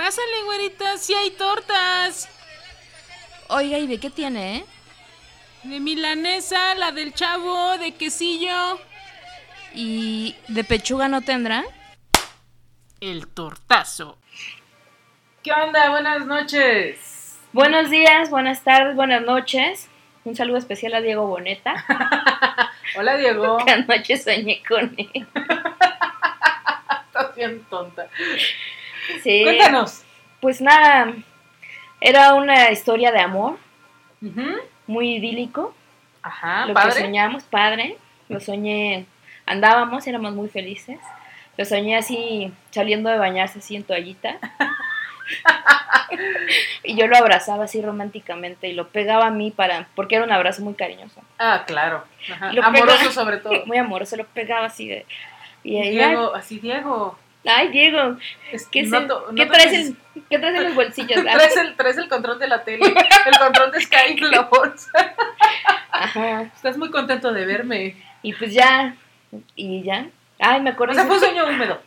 Pásale, güerita, sí hay tortas. Oiga, ¿y de qué tiene, eh? De milanesa, la del chavo, de quesillo. ¿Y de pechuga no tendrá? El tortazo. ¿Qué onda? Buenas noches. Buenos días, buenas tardes, buenas noches. Un saludo especial a Diego Boneta. Hola, Diego. Que anoche soñé con él. Estás bien tonta. Sí. Cuéntanos. Pues nada, era una historia de amor, Ujú. muy idílico. Ajá, lo padre. que soñamos, padre. Lo soñé, andábamos, éramos muy felices. Lo soñé así, saliendo de bañarse así en toallita. y yo lo abrazaba así románticamente y lo pegaba a mí para, porque era un abrazo muy cariñoso, Ah, claro. Ajá. Amoroso sobre todo. muy amoroso, lo pegaba así de... Y Diego, así Diego. Ay, Diego, ¿qué, es noto- el- ¿qué noto traes, en, ¿qué traes en los bolsillos? Traes el, traes el control de la tele, el control de Sky la bolsa. Ajá, Estás muy contento de verme. y pues ya, y ya. Ay, me acuerdo. O sea, fue un sueño húmedo.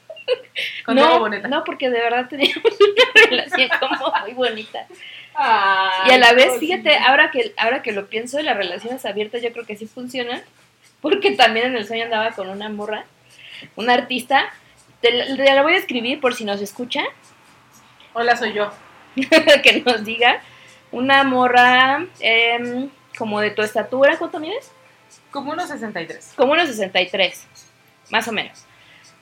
Con no, Boneta. no, porque de verdad teníamos una relación como muy bonita. Ay, Y a la vez, fíjate, ahora que, ahora que lo pienso, las relaciones abiertas yo creo que sí funcionan, porque también en el sueño andaba con una morra, una artista, te la, te la voy a escribir por si nos escucha, Hola, soy yo. que nos diga, una morra em, como de tu estatura, ¿cuánto mides? Como unos 63. Como unos 63, más o menos.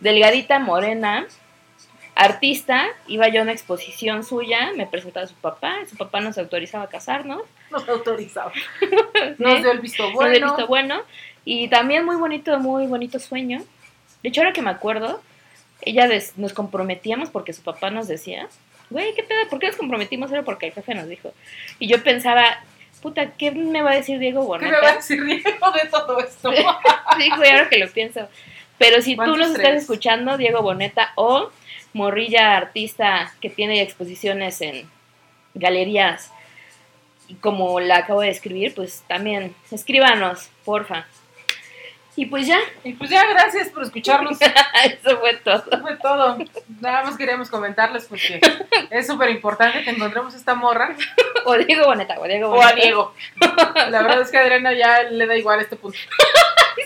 Delgadita, morena, artista, iba yo a una exposición suya, me presentaba su papá, su papá nos autorizaba a casarnos. Nos autorizaba. Nos dio el visto Nos bueno. dio visto bueno. Y también muy bonito, muy bonito sueño. De hecho, ahora que me acuerdo, ella des- nos comprometíamos porque su papá nos decía, güey, ¿qué pedo? ¿Por qué nos comprometimos? Era porque el jefe nos dijo. Y yo pensaba, puta, ¿qué me va a decir Diego ¿Qué me Boneta? va a decir Diego de todo esto? Sí, güey, ahora que lo pienso. Pero si tú ¿Cuántos nos estás escuchando, Diego Boneta, o morrilla artista que tiene exposiciones en galerías, y como la acabo de escribir, pues también escríbanos, porfa. Y pues ya, Y pues ya, gracias por escucharnos. eso fue todo. Eso fue todo. Nada más queríamos comentarles porque es súper importante que encontremos esta morra O Diego Boneta, o Diego o Boneta. a Diego. La verdad es que a Adriana ya le da igual este punto.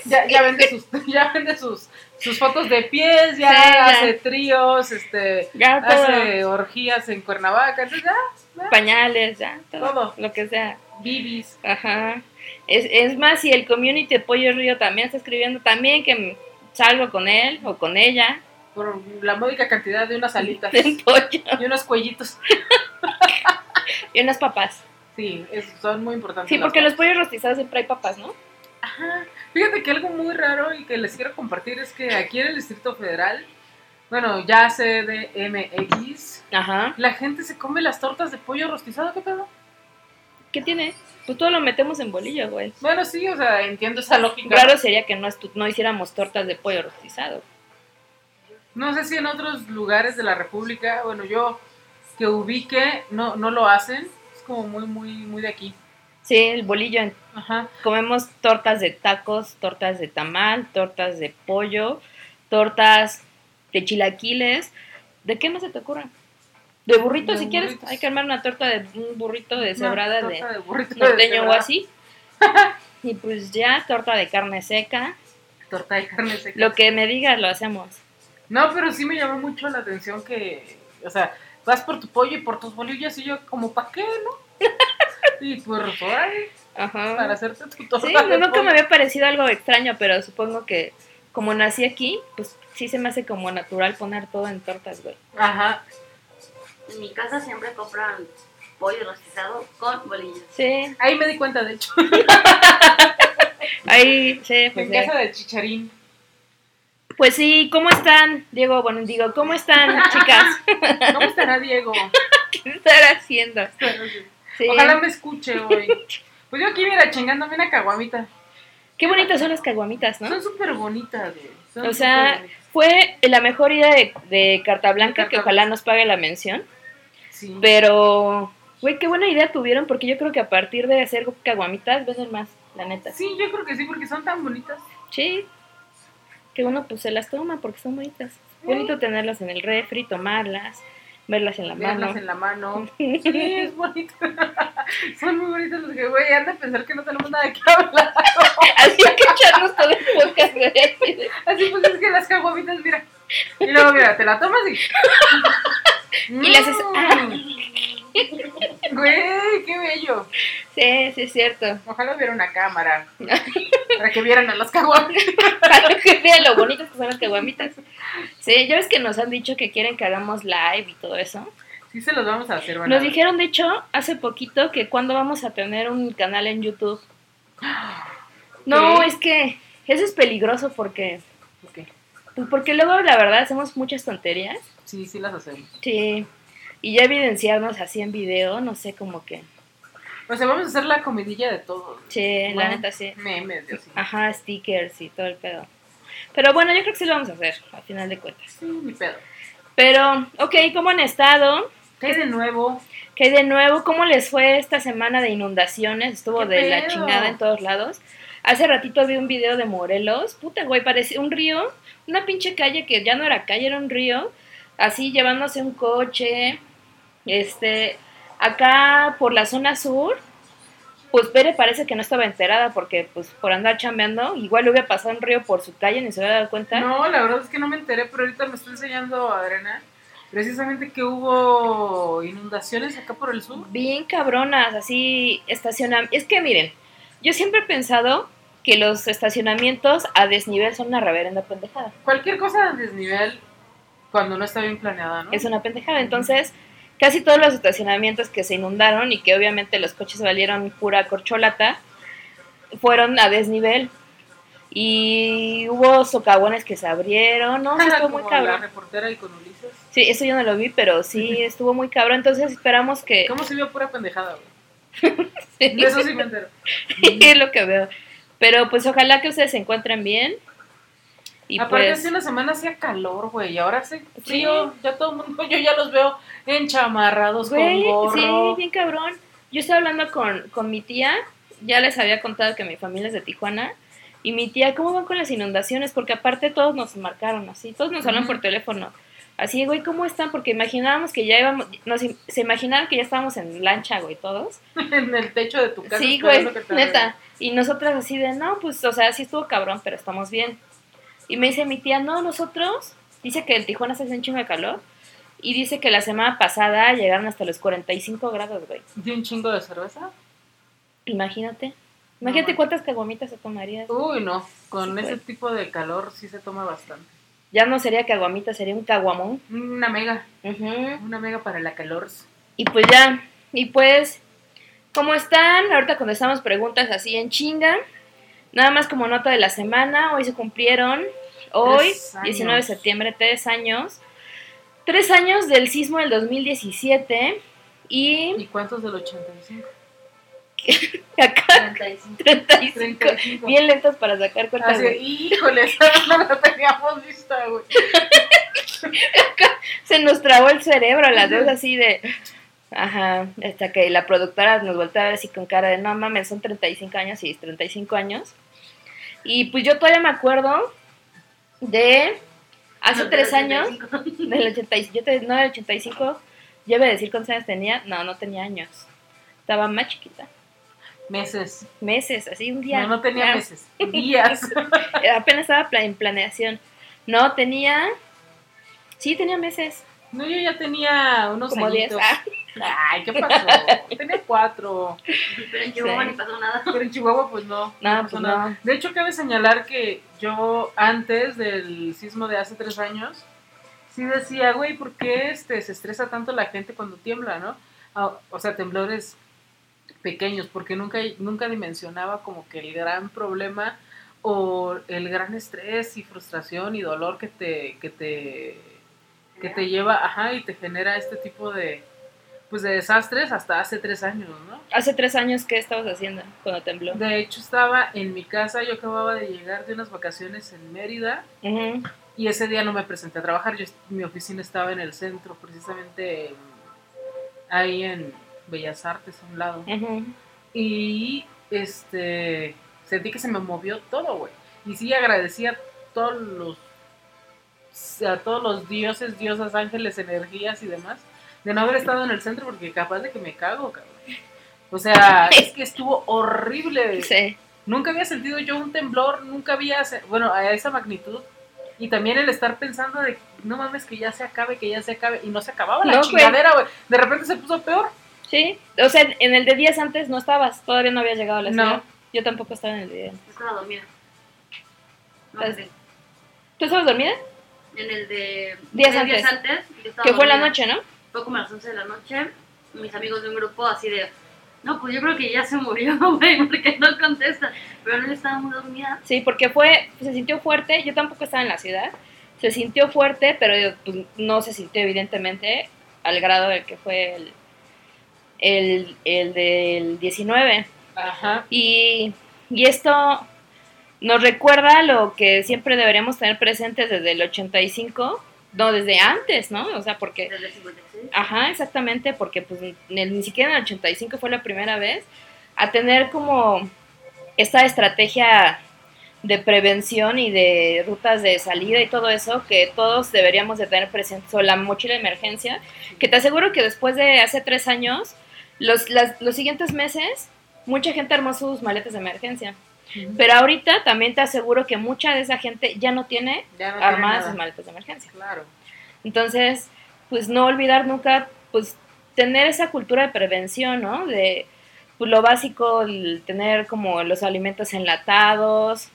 Ya, ya vende sus, ya vende sus, sus fotos de pies, ya Sí, hace tríos, este, Ya hace orgías en Cuernavaca, entonces ya, Pañales, ya, todo, Todo. Lo que sea. Bibis. Ajá. Es, es más, si el community de Pollo Río también está escribiendo, también que salgo con él o con ella. por la módica cantidad de unas alitas de pollo y unos cuellitos. y unas papas. Sí, es- son muy importantes. Sí, porque los pollos rostizados siempre hay papas, ¿no? Ajá. Fíjate que algo muy raro y que les quiero compartir es que aquí en el Distrito Federal, bueno, ya CDMX, Ajá. la gente se come las tortas de pollo rostizado, ¿qué pedo? ¿Qué tiene? Pues todo lo metemos en bolillo, güey. Bueno, sí, o sea, entiendo esa lógica. Raro sería que no, no hiciéramos tortas de pollo rostizado. No sé si en otros lugares de la República, bueno, yo que ubique, no, no lo hacen. Es como muy, muy, muy de aquí. Sí, el bolillo. Ajá. Comemos tortas de tacos, tortas de tamal, tortas de pollo, tortas de chilaquiles. ¿De qué más se te ocurre? De burrito, De si quieres. burritos. Hay que armar una torta de un burrito de cebrada de de burrito de norteño o así. Y pues ya, torta de carne seca. Torta de carne seca. Lo que me digas lo hacemos. No, pero sí me llamó mucho la atención que, o sea, vas por tu pollo y por tus bolillos y yo como, ¿para qué, no? y pues, órale, Ajá. para hacerte tu torta Sí, de no, nunca pollo. me había parecido algo extraño, pero supongo que como nací aquí, pues sí se me hace como natural poner todo en tortas, güey. Ajá. En mi casa siempre compran pollo rostizado con bolillos. Sí, Ahí me di cuenta, de hecho. ahí, sí, pues en sí. casa de Chicharín. Pues sí, ¿cómo están? Diego, bueno, digo, ¿cómo están, chicas? ¿Cómo estará Diego? ¿Qué están haciendo? Sí. Ojalá me escuche hoy. Pues yo aquí, mira, chingándome una caguamita. Qué bonitas son las caguamitas, ¿no? Son súper bonitas, güey. Son O sea, fue la mejor idea de, de Carta Blanca, De que ojalá nos pague la mención. Sí. Pero, güey, qué buena idea tuvieron, porque yo creo que a partir de hacer caguamitas venden más, la neta. Sí, yo creo que sí, porque son tan bonitas. Sí. Que uno pues se las toma porque son bonitas. Bonito tenerlas en el refri, tomarlas. Verlas en la verlas mano. en la mano. Sí, es bonito. Son muy bonitos los que, güey, han de pensar que no tenemos nada que hablar. Así que echarnos todo el podcast, güey, así pues es que las caguamitas, mira. Y luego, mira, te la tomas y. Y le haces, Mm. Güey, qué bello. Sí, sí, es cierto. Ojalá hubiera una cámara. Para que vieran a las caguamitas. Para que vean lo bonitas que son las caguamitas. Sí, ya ves que nos han dicho que quieren que hagamos live y todo eso. Sí, se los vamos a hacer, Nos dijeron, de hecho, hace poquito que cuando vamos a tener un canal en YouTube. No, es que eso es peligroso porque, Ok. pues porque luego la verdad hacemos muchas tonterías. Sí, sí las hacemos. Sí. Y ya evidenciarnos así en video, no sé, como que. O sea, vamos a hacer la comidilla de todo. Sí, la neta sí. Memes, Dios. Ajá, stickers y todo el pedo. Pero bueno, yo creo que sí lo vamos a hacer, al final de cuentas. Sí, ni pedo. Pero, ok, ¿cómo han estado? ¿Qué hay de nuevo? ¿Qué hay de nuevo? ¿Cómo les fue esta semana de inundaciones? Estuvo ¿Qué de la chingada en todos lados. Hace ratito vi un video de Morelos. Puta, güey, parecía un río. Una pinche calle que ya no era calle, era un río. Así llevándose un coche. Este, acá por la zona sur. Pues Pere parece que no estaba enterada porque, pues, por andar chambeando, igual hubiera pasado un río por su calle, ni se hubiera dado cuenta. No, la verdad es que no me enteré, pero ahorita me está enseñando Adriana precisamente que hubo inundaciones acá por el sur. bien cabronas, así estacionam Es que miren, yo siempre he pensado que los estacionamientos a desnivel son una reverenda pendejada. Cualquier cosa de desnivel, cuando no está bien planeada, ¿no? Es una pendejada. Entonces, casi todos los estacionamientos que se inundaron y que obviamente los coches valieron pura corcholata, fueron a desnivel. Y hubo socavones que se abrieron, ¿no? Sí, estuvo muy Como la cabrón. reportera y con Ulises. Sí, eso yo no lo vi, pero sí estuvo muy cabrón. Entonces esperamos que... ¿Cómo se vio pura pendejada, güey? Eso sí me entero. es lo que veo. Pero pues ojalá que ustedes se encuentren bien. Y Aparte, pues... hace una semana hacía calor, güey, y ahora hace frío. Ya todo el mundo, yo ya los veo enchamarrados Güey, con gorro. sí, bien cabrón. Yo estaba hablando con, con mi tía, ya les había contado que mi familia es de Tijuana, y mi tía, ¿cómo van con las inundaciones? Porque aparte todos nos marcaron así, todos nos hablan por teléfono. Así, güey, ¿cómo están? Porque imaginábamos que ya íbamos, nos, se imaginaron que ya estábamos en lancha, güey, todos. en el techo de tu casa. Sí, güey, neta. Y nosotras así de, no, pues, o sea, sí estuvo cabrón, pero estamos bien. Y me dice mi tía, no, nosotros, dice que en Tijuana se hace un chingo de calor. Y dice que la semana pasada llegaron hasta los 45 grados, güey. ¿De un chingo de cerveza? Imagínate. Imagínate No, cuántas caguamitas se tomarías. Uy, no. Con Sí, ese pues. tipo de calor sí se toma bastante. Ya no sería caguamita, sería un caguamón. Una mega. Ujú. Una mega para la calor. Y pues ya, y pues, ¿cómo están? Ahorita contestamos preguntas así en chinga. Nada más como nota de la semana, hoy se cumplieron, hoy, Tres años. 19 de septiembre, tres años. Tres años del sismo del 2017 y ¿Y cuántos del 85? acá 35. 35. 35. Bien lentos para sacar cuentas. Híjole, esa no la teníamos vista, güey. Se nos trabó el cerebro, las dos así de... Ajá, hasta que la productora nos voltea a ver así con cara de, no mames, son 35 años, y 35 años. Y pues yo todavía me acuerdo de hace No, tres años, 35. del 85, yo te, no, del 85, yo iba a decir cuántos años tenía, no, no tenía años, estaba más chiquita, Meses. meses, así un día. No, no tenía ya, meses. Días. Apenas estaba en planeación. No, tenía, sí, tenía meses, No, yo ya tenía unos como 10. añitos. Ah, Ay, ¿qué pasó? Tenía cuatro. Pero en Chihuahua Sí. ni pasó nada. Pero en Chihuahua, pues no. No, pasó pues nada. no. De hecho, cabe señalar que yo, antes del sismo de hace tres años, sí decía, güey, ¿por qué este, se estresa tanto la gente cuando tiembla, no? Ah, o sea, temblores pequeños, porque nunca, nunca dimensionaba como que el gran problema o el gran estrés y frustración y dolor que te, que te, que te lleva, ajá, y te genera este tipo de, pues de desastres hasta hace tres años, ¿no? Hace tres años, ¿qué estabas haciendo cuando tembló? De hecho, estaba en mi casa, yo acababa de llegar de unas vacaciones en Mérida y ese día no me presenté a trabajar, yo, mi oficina estaba en el centro, precisamente en- ahí en Bellas Artes, a un lado. Y este sentí que se me movió todo, güey. Y sí agradecí a todos los a todos los dioses, diosas, ángeles, energías y demás de no haber estado en el centro porque capaz de que me cago, cabrón. O sea, es que estuvo horrible. Sí. Nunca había sentido yo un temblor, nunca había, bueno, a esa magnitud. Y también el estar pensando de, no mames, que ya se acabe, que ya se acabe. Y no se acababa la No, chingadera, güey. De repente se puso peor. Sí. O sea, en el de días antes no estabas, todavía no habías llegado a la No. ciudad. Yo tampoco estaba en el de Yo estaba dormida. No, Pues. ¿Tú estabas dormida? En el de Días de antes. yo estaba Que fue en la noche, ¿no? Fue como a las 11 de la noche. Mis amigos de un grupo así de, no, pues yo creo que ya se murió, güey, porque no contesta. Pero no estaba muy dormida. Sí, porque fue, se sintió fuerte, yo tampoco estaba en la ciudad, se sintió fuerte, pero pues, no se sintió evidentemente al grado del que fue el, el, el del 19. Ajá. Y, y esto nos recuerda lo que siempre deberíamos tener presentes desde el 85, no, desde antes, ¿no? O sea, porque Desde el 56. Ajá, exactamente, porque pues ni, siquiera en el 85 fue la primera vez a tener como esta estrategia de prevención y de rutas de salida y todo eso que todos deberíamos de tener presentes, o la mochila de emergencia, que te aseguro que después de hace tres años, los, las- los siguientes meses, mucha gente armó sus maletas de emergencia. Pero ahorita también te aseguro que mucha de esa gente ya no tiene Ya no tiene armadas sus maletas de emergencia. Claro. Entonces, pues no olvidar nunca, pues tener esa cultura de prevención, ¿no? De pues, lo básico, el tener como los alimentos enlatados,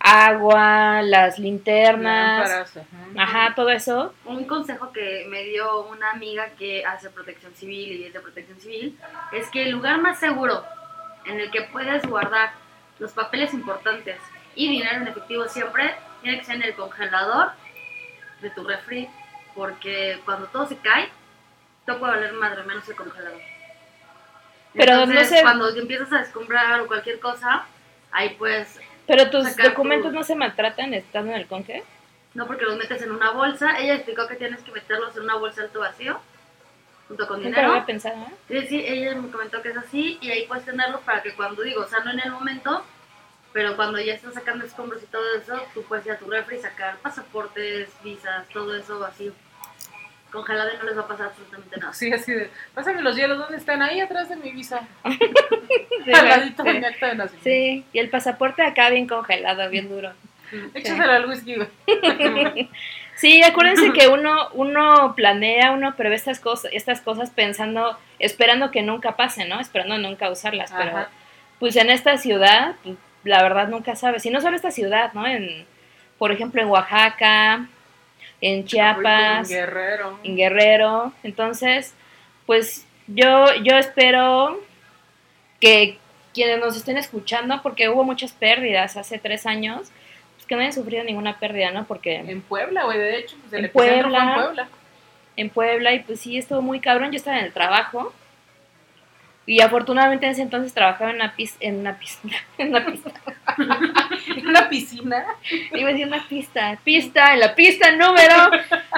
agua, las linternas, Lámparas, ajá. ajá, todo eso. Un consejo que me dio una amiga que hace protección civil y es de protección civil es que el lugar más seguro en el que puedes guardar los papeles importantes y dinero en efectivo siempre tiene que ser en el congelador de tu refri porque cuando todo se cae todo puede valer madre menos el congelador. Pero no Entonces, sé- cuando empiezas a descombrar o cualquier cosa, ahí pues Pero tus tu- documentos no se maltratan estando en el conge. No, porque los metes en una bolsa. Ella explicó que tienes que meterlos en una bolsa alto vacío, junto con Nunca lo dinero. había pensado, ¿eh? Sí, sí, ella me comentó que es así y ahí puedes tenerlos para que cuando digo, o sea, no en el momento, pero cuando ya estás sacando escombros y todo eso, tú puedes ir a tu refri y sacar pasaportes, visas, todo eso así. Congelado y no les va a pasar absolutamente nada. Sí, así de, pásame los hielos, ¿dónde están? Ahí atrás de mi visa. Sí, Al ladito de sí. mi acta de nacimiento. Sí, y el pasaporte acá bien congelado, bien duro. Échaselo al whisky. Sí, acuérdense que uno, uno planea, uno prevé estas cosas, estas cosas pensando, esperando que nunca pasen, ¿no? Esperando nunca usarlas, pero pues en esta ciudad, pues, la verdad nunca sabes. Y no solo esta ciudad, ¿no? En, por ejemplo, en Oaxaca, en Chiapas, Guerrero. en Guerrero. Entonces, pues yo, yo espero que quienes nos estén escuchando, porque hubo muchas pérdidas hace tres años, que no hayan sufrido ninguna pérdida, ¿no? Porque En Puebla, güey, de hecho. Pues el En fue en Puebla. en Puebla y pues sí, estuvo muy cabrón. Yo estaba en el trabajo y afortunadamente en ese entonces trabajaba en una pista, en una pista, en una pista, En una piscina. iba a decir una pista, pista, en la pista número,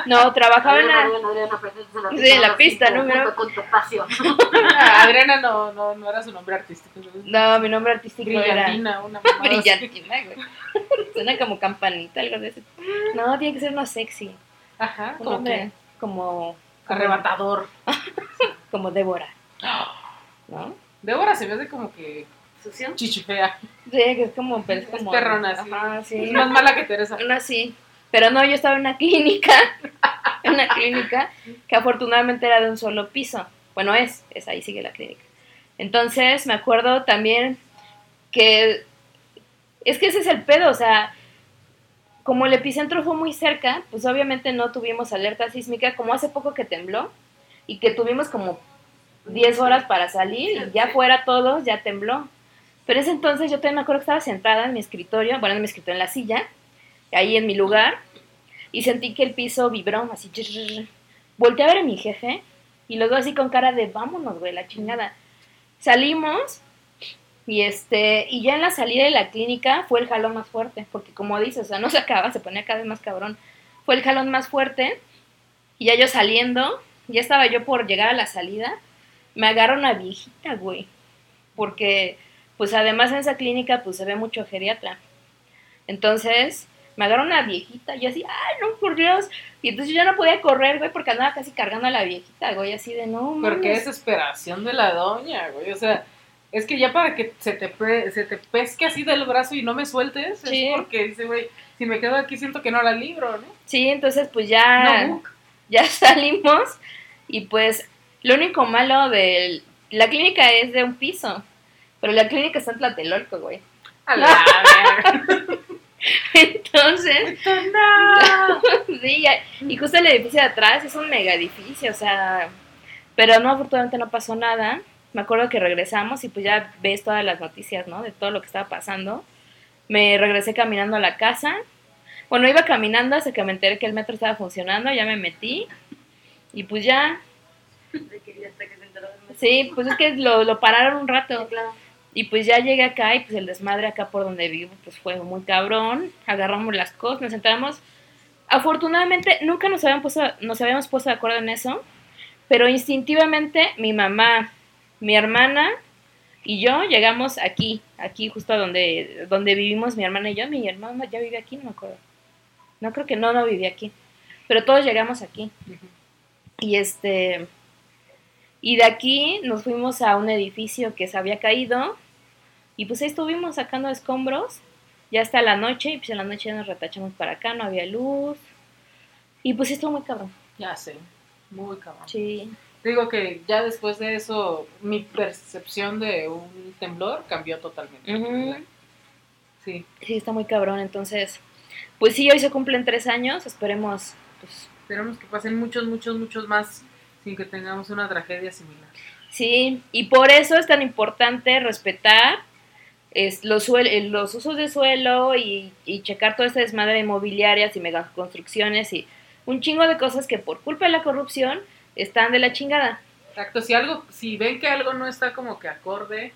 no, trabajaba en la, Adriana, Adriana, presentes en la Sí, en la pista cinco, número- con tu. Ah, Adriana no, no, no era su nombre artístico. ¿no? mi nombre artístico era Brillantina, una mamada así. brillantina, güey. Suena como campanita, algo de eso. No, tiene que ser uno sexy, Ajá, un como como, arrebatador. como Débora, ¿no? Débora se me hace como que ¿Sucio? chichifea. Sí, que es como, pero es Es como perrona, sí. Ajá, sí. Es más mala que Teresa. Una sí. Pero no, yo estaba en una clínica, en una clínica que afortunadamente era de un solo piso. Bueno, es, es ahí sigue la clínica. Entonces, me acuerdo también que es que ese es el pedo, o sea, como el epicentro fue muy cerca, pues obviamente no tuvimos alerta sísmica, como hace poco que tembló y que tuvimos como 10 horas para salir y ya fuera todos, ya tembló. Pero ese entonces yo también me acuerdo que estaba sentada en mi escritorio, bueno, en mi escritorio, en la silla, ahí en mi lugar, y sentí que el piso vibró, así. Volteé a ver a mi jefe y los dos así con cara de vámonos, güey, la chingada. Salimos y este, y ya en la salida de la clínica fue el jalón más fuerte, porque como dices, o sea, no se acaba, se ponía cada vez más cabrón. Fue el jalón más fuerte y ya yo saliendo, ya estaba yo por llegar a la salida, me agarra una viejita, güey, porque pues además en esa clínica pues se ve mucho geriatra. Entonces, me agarró una viejita, y así, ay, no, por Dios. Y entonces yo ya no podía correr, güey, porque andaba casi cargando a la viejita, güey, así de no, Pero qué desesperación de la doña, güey. O sea, es que ya para que se te, pe- se te pesque así del brazo y no me sueltes, Sí. es porque dice, güey, si me quedo aquí siento que no la libro, ¿no? Sí, entonces pues ya, No, ya salimos y pues lo único malo de la clínica es de un piso, pero la clínica está en Tlatelolco, güey. A la verga. Entonces, no. sí, ya- y justo el edificio de atrás es un mega edificio, o sea, pero no, afortunadamente no pasó nada. Me acuerdo que regresamos y pues ya ves todas las noticias, ¿no? De todo lo que estaba pasando. Me regresé caminando a la casa. Bueno, iba caminando hasta que me enteré que el metro estaba funcionando, ya me metí. Y pues ya, sí, pues es que lo, lo pararon un Sí, rato. claro. Y pues ya llegué acá y pues el desmadre acá por donde vivo pues fue muy cabrón. Agarramos las cosas, nos sentamos. Afortunadamente nunca nos, habían puesto, nos habíamos puesto de acuerdo en eso, pero instintivamente mi mamá, mi hermana y yo llegamos aquí, aquí justo donde, donde vivimos mi hermana y yo. Mi hermana ya vive aquí, no me acuerdo. No creo que no, no vivía aquí. Pero todos llegamos aquí. Y este. Y de aquí nos fuimos a un edificio que se había caído. Y pues ahí estuvimos sacando escombros. Ya hasta la noche. Y pues en la noche ya nos retachamos para acá, no había luz. Y pues estuvo muy cabrón. Ya sé, muy cabrón. Sí. Digo que ya después de eso, mi percepción de un temblor cambió totalmente. Sí, Sí, está muy cabrón. Entonces, pues sí, hoy se cumplen tres años. Esperemos, pues esperemos que pasen muchos, muchos, muchos más sin que tengamos una tragedia similar. Sí, y por eso es tan importante respetar es, los, suel- eh, los usos de suelo y, y checar toda esta desmadre de inmobiliarias y megaconstrucciones y un chingo de cosas que por culpa de la corrupción están de la chingada. Exacto, si algo, si ven que algo no está como que acorde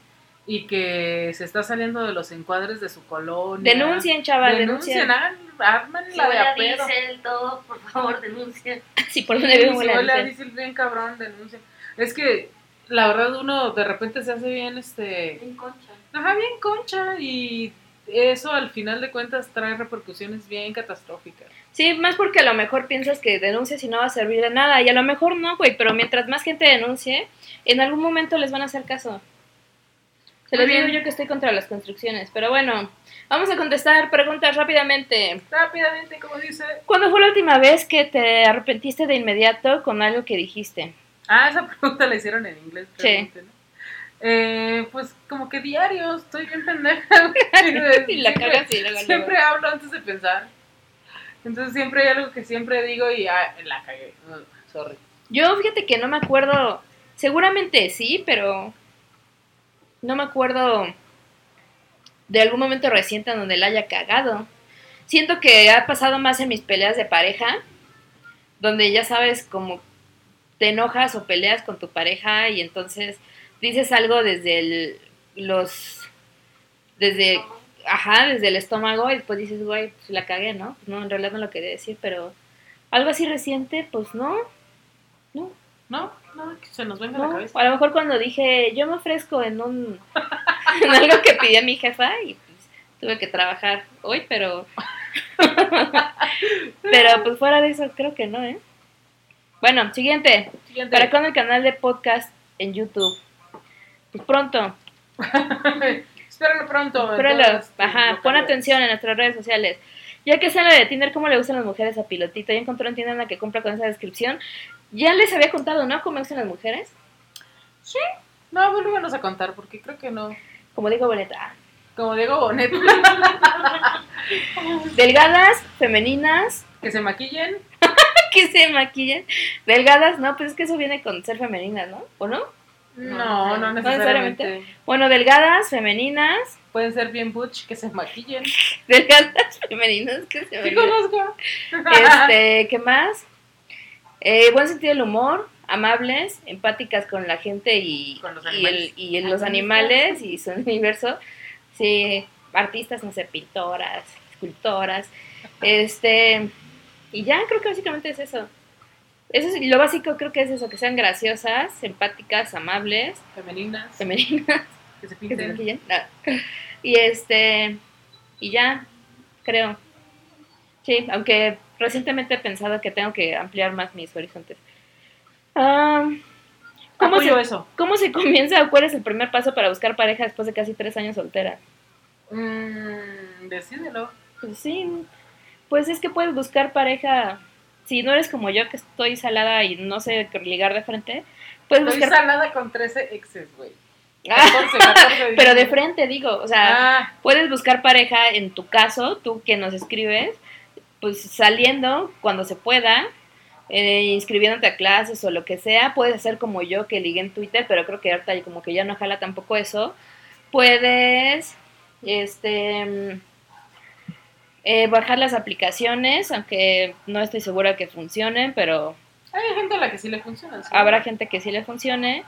y que se está saliendo de los encuadres de su colonia. Denuncien, chaval, denuncien, denuncien. armen Si la de a diésel, todo, por favor, denuncien. Sí, por Sí, donde vivo si la huele a denuncian. diésel bien cabrón, denuncien. Es que la verdad uno de repente se hace bien este En concha. Ajá, bien concha y eso al final de cuentas trae repercusiones bien catastróficas. Sí, más porque a lo mejor piensas que denuncias y no va a servir de nada. Y a lo mejor no, güey, pero mientras más gente denuncie, en algún momento les van a hacer caso. Se los digo yo que estoy contra las construcciones. Pero bueno, vamos a contestar preguntas rápidamente. Rápidamente, como dice. ¿Cuándo fue la última vez que te arrepentiste de inmediato con algo que dijiste? Ah, esa pregunta la hicieron en inglés. Sí. Eh, pues como que diario, estoy bien pendeja. Y la Siempre- cagas y luego, luego. Siempre hablo antes de pensar. Entonces siempre hay algo que siempre digo y ah, la cagué. Uh, sorry. Yo fíjate que no me acuerdo, seguramente sí, pero no me acuerdo de algún momento reciente en donde la haya cagado. Siento que ha pasado más en mis peleas de pareja, donde ya sabes como te enojas o peleas con tu pareja y entonces dices algo desde el, los desde ajá, desde el estómago y después dices, güey, pues la cagué, ¿no? Pues no, en realidad no lo quería decir, pero algo así reciente, pues no. No, No, que se nos venga a la cabeza. a lo mejor cuando dije, yo me ofrezco en un en algo que pidió mi jefa y pues tuve que trabajar hoy, pero pero pues fuera de eso creo que no, ¿eh? Bueno, siguiente. Siguiente. ¿Para cuándo el canal de podcast en YouTube? Pues pronto. Espéralo pronto. todas tus ajá, pon atención en nuestras redes sociales. Ya que sea la de Tinder, ¿cómo le gustan las mujeres a Pilotito? Ya encontró en Tinder una que compra con esa descripción. Ya les había contado, ¿no? ¿Cómo gustan las mujeres? No, volvímonos a contar porque creo que no. Como digo, boneta. Como Diego Bonet, Delgadas, femeninas, que se maquillen. que se maquillen. Delgadas, no, pues es que eso viene con ser femeninas, ¿no? ¿O no? No, no No necesariamente. Bueno, delgadas, femeninas, Pueden ser bien butch, que se maquillen. delgadas, femeninas, que se Sí maquillen. conozco. Este, ¿qué más? Eh, buen sentido del humor, amables, empáticas con la gente y, Con los y, el- y los animales y su universo. Sí, artistas, no sé, pintoras, escultoras. Este, y ya creo que básicamente es eso. Eso es lo básico, creo que es eso, que sean graciosas, empáticas, amables, Femeninas. femeninas, Que se que se pinten. No. Y este, y ya, creo. Sí, aunque recientemente he pensado que tengo que ampliar más mis horizontes. Ah, ¿cómo, Apoyo se, eso. ¿Cómo se comienza o cuál es el primer paso para buscar pareja después de casi tres años soltera? Mm, decídelo. Pues sí, pues es que puedes buscar pareja. Si no eres como yo, que estoy salada y no sé ligar de frente, puedes Estoy buscar. salada con 13 exes, güey. Ah, 14, 14. pero de frente, digo, o sea, Ah, puedes buscar pareja en tu caso, tú que nos escribes, pues saliendo cuando se pueda, eh, inscribiéndote a clases o lo que sea, puedes hacer como yo que ligué en Twitter, pero creo que ahorita como que ya no jala tampoco eso. Puedes, este, mm, eh, bajar las aplicaciones, aunque no estoy segura que funcionen, pero hay gente a la que sí le funciona. ¿sí? habrá gente que sí le funcione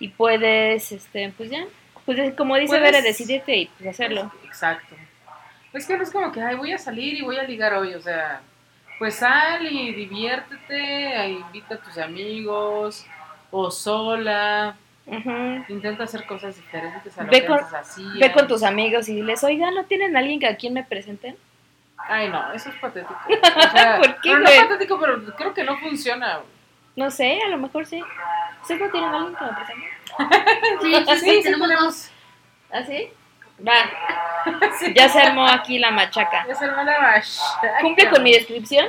y puedes, este, pues ya, pues como dice Puedes- Vera, decidirte y pues hacerlo. Exacto. Es que no es como que, ay, voy a salir y voy a ligar hoy, o sea, pues sal y diviértete, e invita a tus amigos, o sola, intenta hacer cosas diferentes a lo Ve que con- antes hacías. Ve con tus amigos y diles, oiga, ¿no tienen alguien que a quien me presenten? Ay, no, eso es patético. O sea, ¿Por qué, pero no es patético, pero creo que no funciona. No sé, a lo mejor sí. ¿Ustedes no tienen alguien que me presenten? Sí, sí, sí, Sí, sí tenemos dos. ¿Ah, sí? Va, ya se armó aquí la machaca. Es hermana Bash. ¿Cumple con mi descripción?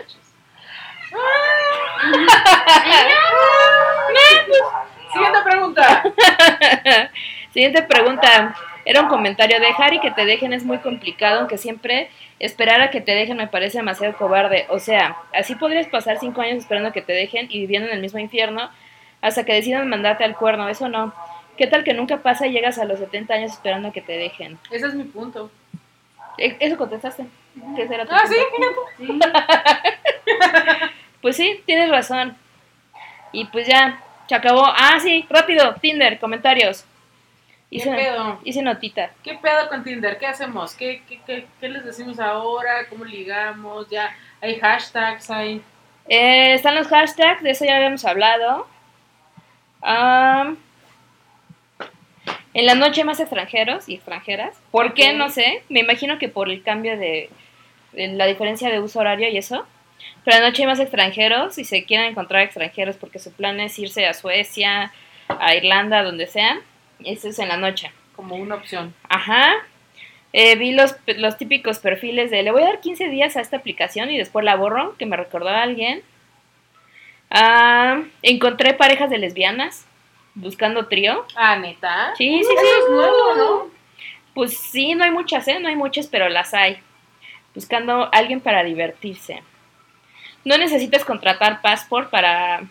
Siguiente pregunta. Siguiente pregunta. Era un comentario. Dejar y que te dejen es muy complicado, aunque siempre esperar a que te dejen me parece demasiado cobarde. O sea, así podrías pasar cinco años esperando que te dejen y viviendo en el mismo infierno hasta que decidan mandarte al cuerno. Eso no. ¿Qué tal que nunca pasa y llegas a los 70 años esperando que te dejen? Ese es mi punto. E- Eso contestaste. ¿Qué ese era tu Ah, sí, fíjate. Pues sí, tienes razón. Y pues ya, se acabó. Ah, sí, rápido, Tinder, comentarios. ¿Qué Hice, pedo? hice notita. ¿Qué pedo con Tinder? ¿Qué hacemos? ¿Qué, qué, qué, qué les decimos ahora? ¿Cómo ligamos? Ya hay hashtags, hay... Eh, están los hashtags, de eso ya habíamos hablado. Am, en la noche más extranjeros y extranjeras. ¿Por qué? No sé. Me imagino que por el cambio de, de la diferencia de uso horario y eso. Pero en la noche hay más extranjeros y se quieren encontrar extranjeros porque su plan es irse a Suecia, a Irlanda, donde sea. Eso es en la noche. como una opción. Ajá. Eh, vi los, los típicos perfiles de le voy a dar 15 días a esta aplicación y después la borro, que me recordó a alguien. Ah, encontré parejas de lesbianas buscando trío. Ah, ¿neta? Sí, sí, sí. es nuevo, ¿no? Pues sí, no hay muchas, ¿eh? No hay muchas, pero las hay. Buscando alguien para divertirse. No necesitas contratar Passport para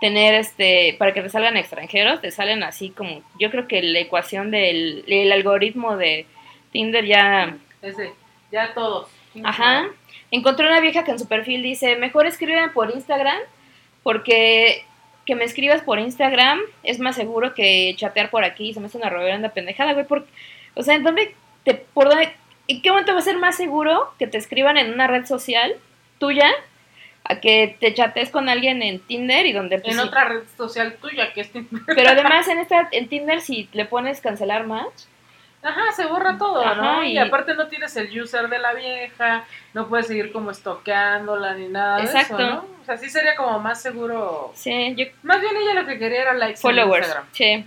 tener este, para que te salgan extranjeros, te salen así como, yo creo que la ecuación del el algoritmo de Tinder ya, Ese, ya todos. ajá. Encontré una vieja que en su perfil dice, mejor escríbeme por Instagram, porque que me escribas por Instagram es más seguro que chatear por aquí, se me hace una reverenda pendejada, güey, por, o sea, ¿en dónde te, por dónde, en qué momento va a ser más seguro que te escriban en una red social tuya a que te chatees con alguien en Tinder y donde pues, En sí. otra red social tuya que es Tinder. Pero además en esta en Tinder si le pones cancelar match, Ajá, se borra todo, Ajá, ¿no? Y... y- aparte no tienes el user de la vieja, no puedes seguir como estoqueándola ni nada Exacto. de eso, ¿no? O sea, sí sería como más seguro. sí, yo Más bien ella lo que quería era likes en followers, Instagram. sí.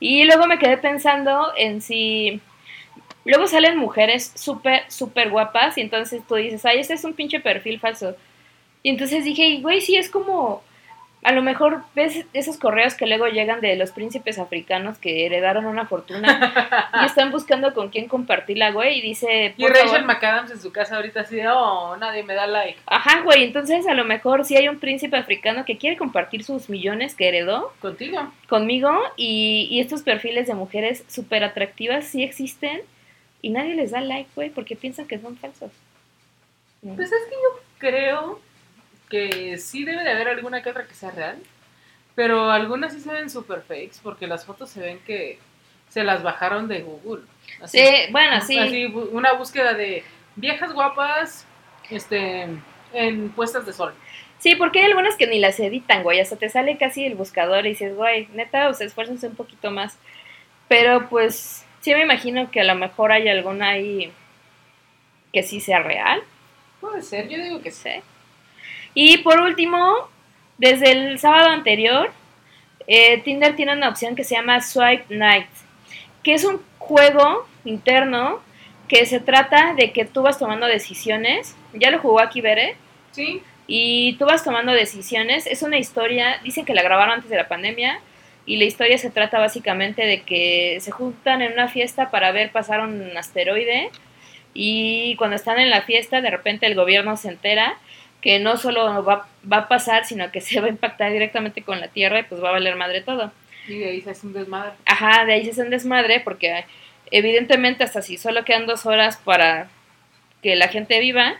Y luego me quedé pensando en si luego salen mujeres súper súper guapas y entonces tú dices, "Ay, este es un pinche perfil falso." Y entonces dije, "Güey, sí es como a lo mejor ves esos correos que luego llegan de los príncipes africanos que heredaron una fortuna y están buscando con quién compartirla, güey, y dice, Y "Por Rachel favor". McAdams en su casa ahorita así de, oh, nadie me da like. Ajá, güey, entonces a lo mejor sí hay un príncipe africano que quiere compartir sus millones que heredó Contigo. conmigo y, y estos perfiles de mujeres súper atractivas sí existen y nadie les da like, güey, porque piensan que son falsos. Pues es que yo creo que sí debe de haber alguna que otra que sea real, pero algunas sí se ven super fakes porque las fotos se ven que se las bajaron de Google. Así, Sí, bueno, sí. así, una búsqueda de viejas guapas este, en puestas de sol. Sí, porque hay algunas que ni las editan, güey, hasta te sale casi el buscador y dices, güey, neta, o sea, esfuércense un poquito más. Pero pues sí me imagino que a lo mejor hay alguna ahí que sí sea real. Puede ser, yo digo que sí. Y por último, desde el sábado anterior, eh, Tinder tiene una opción que se llama Swipe Night, que es un juego interno que se trata de que tú vas tomando decisiones. Ya lo jugó aquí Bere. Sí, Y tú vas tomando decisiones. Es una historia, dicen que la grabaron antes de la pandemia. Y la historia se trata básicamente de que se juntan en una fiesta para ver pasar un asteroide. Y cuando están en la fiesta, de repente el gobierno se entera que no solo va, va a pasar, sino que se va a impactar directamente con la Tierra y pues va a valer madre todo. y de ahí se hace un desmadre. Ajá, de ahí se hace un desmadre porque evidentemente hasta si solo quedan dos horas para que la gente viva,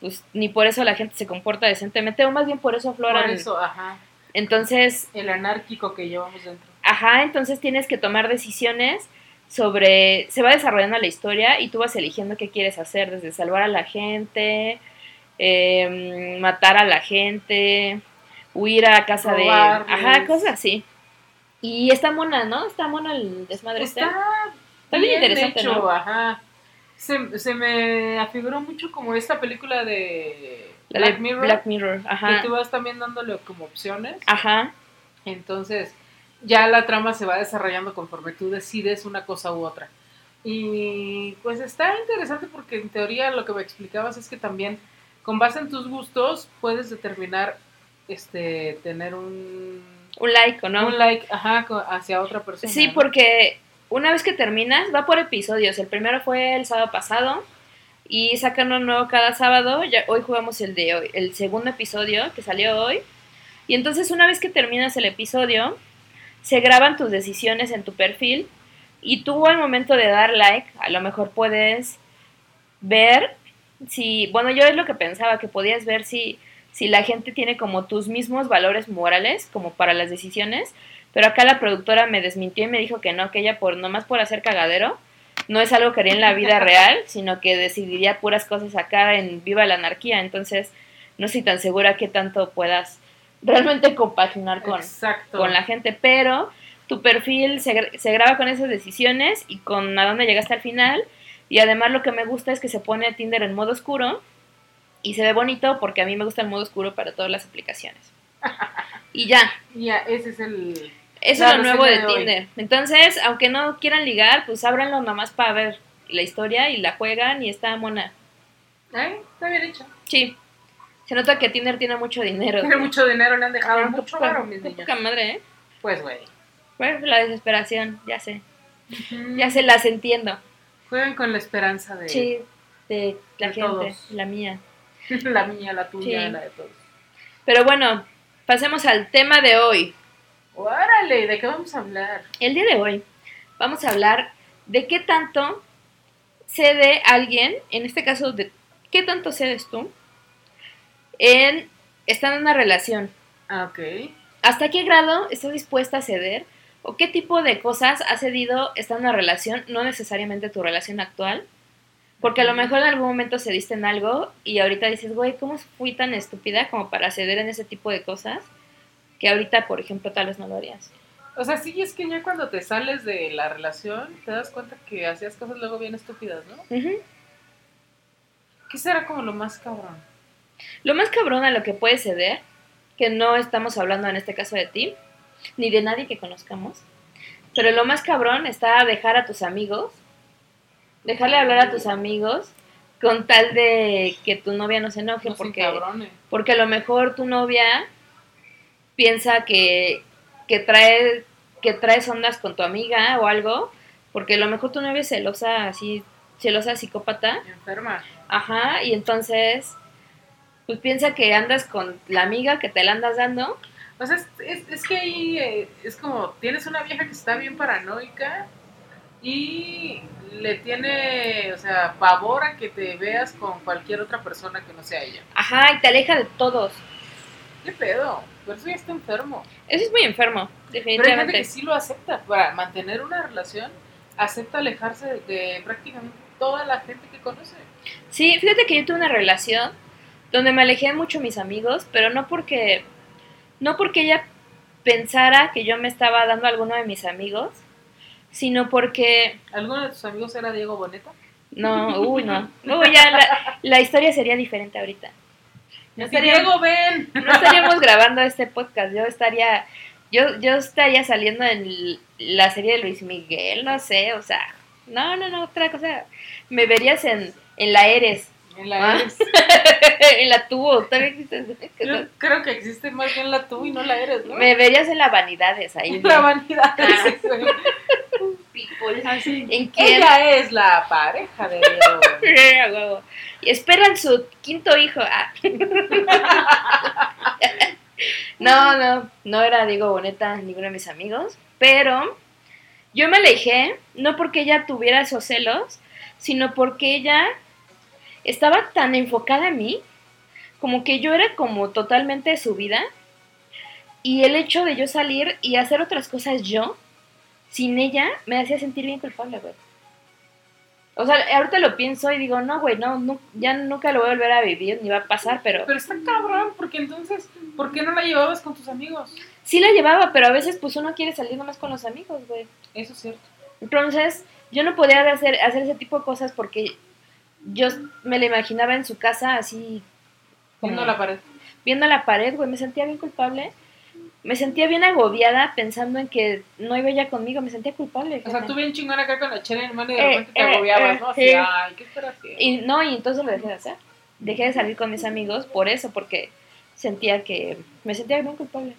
pues ni por eso la gente se comporta decentemente, o más bien por eso afloran. Por eso, ajá, Entonces, el anárquico que llevamos dentro. ajá, entonces tienes que tomar decisiones sobre, se va desarrollando la historia y tú vas eligiendo qué quieres hacer, desde salvar a la gente, eh, matar a la gente, huir a casa de... Ajá, cosas así. Y está mona, ¿no? Está mona el desmadre este. Está, Está bien interesante, hecho, ¿no? ajá. Se, se me afiguró mucho como esta película de La Black Mirror, Black Mirror, ajá. que tú vas también dándole como opciones. Ajá. Entonces, ya la trama se va desarrollando conforme tú decides una cosa u otra. Y pues está interesante porque en teoría lo que me explicabas es que también con base en tus gustos puedes determinar este tener un, Un like, ¿o ¿no? un like ajá, hacia otra persona. Sí, ¿no? porque una vez que terminas, va por episodios. El primero fue el sábado pasado y sacan uno nuevo cada sábado. Ya, hoy jugamos el de hoy, el segundo episodio que salió hoy. Y entonces una vez que terminas el episodio, se graban tus decisiones en tu perfil y tú al momento de dar like, a lo mejor puedes ver si, bueno, yo es lo que pensaba, que podías ver si, si la gente tiene como tus mismos valores morales como para las decisiones, pero acá la productora me desmintió y me dijo que no, que ella por nomás por hacer cagadero, no es algo que haría en la vida real, sino que decidiría puras cosas acá en Viva la Anarquía, entonces no estoy tan segura que tanto puedas realmente compaginar con, Exacto. con la gente, pero tu perfil se, se graba con esas decisiones y con a dónde llegaste al final. Y además lo que me gusta es que se pone Tinder en modo oscuro y se ve bonito porque a mí me gusta el modo oscuro para todas las aplicaciones. Y ya, Ya, ese es el... eso es lo nuevo de, hoy. Tinder. Entonces, aunque no quieran ligar, pues ábranlo nomás para ver la historia y la juegan y está mona. ¿Eh? Está bien hecho. Sí. Se nota que Tinder tiene mucho dinero. Tiene mucho dinero, le han dejado mucho poca- mis niños. poca madre, ¿eh? Pues, güey. Bueno, la desesperación, ya sé. Ya se las entiendo. Juegan con la esperanza de Sí, de la de gente, todos. la mía. la mía, la tuya, Sí. la de todos. Pero bueno, pasemos al tema de hoy. Órale, ¿de qué vamos a hablar? El día de hoy vamos a hablar de qué tanto cede alguien, en este caso, de qué tanto cedes tú en estar en una relación. Ah, ok. ¿Hasta qué grado estás dispuesta a ceder? ¿O qué tipo de cosas has cedido estando en una relación, no necesariamente tu relación actual? Porque a lo mejor en algún momento cediste en algo y ahorita dices, güey, ¿cómo fui tan estúpida como para ceder en ese tipo de cosas? Que ahorita, por ejemplo, tal vez no lo harías. O sea, sí, es que ya cuando te sales de la relación, te das cuenta que hacías cosas luego bien estúpidas, ¿no? Ujú. ¿Qué será como lo más cabrón? Lo más cabrón a lo que puedes ceder, que no estamos hablando en este caso de ti, ni de nadie que conozcamos, pero lo más cabrón está dejar a tus amigos, dejarle hablar a tus amigos con tal de que tu novia no se enoje, No porque, porque a lo mejor tu novia piensa que, que, trae, que traes ondas con tu amiga o algo, porque a lo mejor tu novia es celosa, así, celosa psicópata, Enferma. Ajá, y entonces, pues piensa que andas con la amiga que te la andas dando. O sea, es, es, es que ahí eh, es como, tienes una vieja que está bien paranoica y le tiene, o sea, pavor a que te veas con cualquier otra persona que no sea ella. Ajá, y te aleja de todos. ¿Qué pedo? Pero eso ya está enfermo. Eso es muy enfermo, Pero hay gente definitivamente. que sí lo acepta. Para mantener una relación, acepta alejarse de, de prácticamente toda la gente que conoce. Sí, fíjate que yo tuve una relación donde me alejé mucho de mis amigos, pero no porque, no porque ella pensara que yo me estaba dando a alguno de mis amigos, sino porque ¿Alguno de tus amigos era Diego Boneta? No, uy, no. Uy, ya la, la historia sería diferente ahorita. No, Diego, ven. no estaríamos grabando este podcast. Yo estaría, yo, yo estaría saliendo en la serie de Luis Miguel, no sé, o sea, no, no, no, otra cosa. Me verías en, en la Eres, En la Ah. eres. en la Tubo, todavía existe. Yo creo que existe más bien la tú y no la eres, ¿no? Me verías en la Vanidades ahí. La vanidad. Ah. Así. ¿En quién? Ella es la pareja de huevo. Y esperan su quinto hijo. Ah. No, no, no era Diego Boneta ninguno de mis amigos, pero yo me alejé no porque ella tuviera esos celos, sino porque ella estaba tan enfocada en mí, como que yo era como totalmente de su vida, y el hecho de yo salir y hacer otras cosas yo, sin ella, me hacía sentir bien culpable, güey. O sea, ahorita lo pienso y digo, no, güey, no, no, ya nunca lo voy a volver a vivir, ni va a pasar, pero Pero está cabrón, porque entonces, ¿por qué no la llevabas con tus amigos? sí la llevaba, pero a veces pues uno quiere salir nomás con los amigos, güey. Eso es cierto. Entonces, yo no podía hacer, hacer ese tipo de cosas porque yo me la imaginaba en su casa así, Viendo la pared. viendo la pared, güey, me sentía bien culpable. Me sentía bien agobiada pensando en que no iba ella conmigo, me sentía culpable. O sea, tú bien chingona acá con la chela en mano y de Eh, repente te eh, agobiabas, eh, ¿no? Así, sí. ay, ¿qué esperas? que- Y no, y entonces lo dejé de hacer. Dejé de salir con mis amigos por eso, porque sentía que me sentía bien culpable.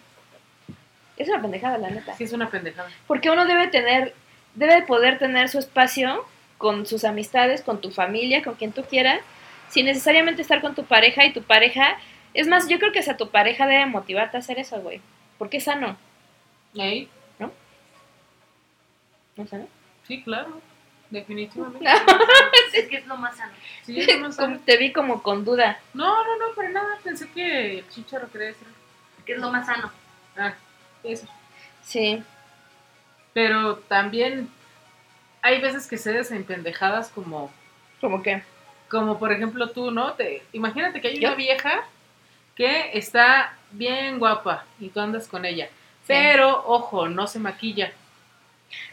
Es una pendejada, la neta. Sí, es una pendejada. Porque uno debe tener, debe poder tener su espacio con sus amistades, con tu familia, con quien tú quieras, sin necesariamente estar con tu pareja y tu pareja. Es más, yo creo que hasta tu pareja debe motivarte a hacer eso, güey. Porque es sano, ¿Ahí? ¿no es sano? Sí, claro. Definitivamente. Es que es lo más sano. Sí, es lo más sano. te vi como con duda. No, no, no, para nada. Pensé que el chicharo quería decir. Que es lo más sano. Ah, eso. Sí. Pero también hay veces que cedes en pendejadas como, ¿Como que? como por ejemplo tú, ¿no? Te, imagínate que hay ¿Yo? una vieja que está bien guapa y tú andas con ella. Sí. Pero, ojo, no se maquilla.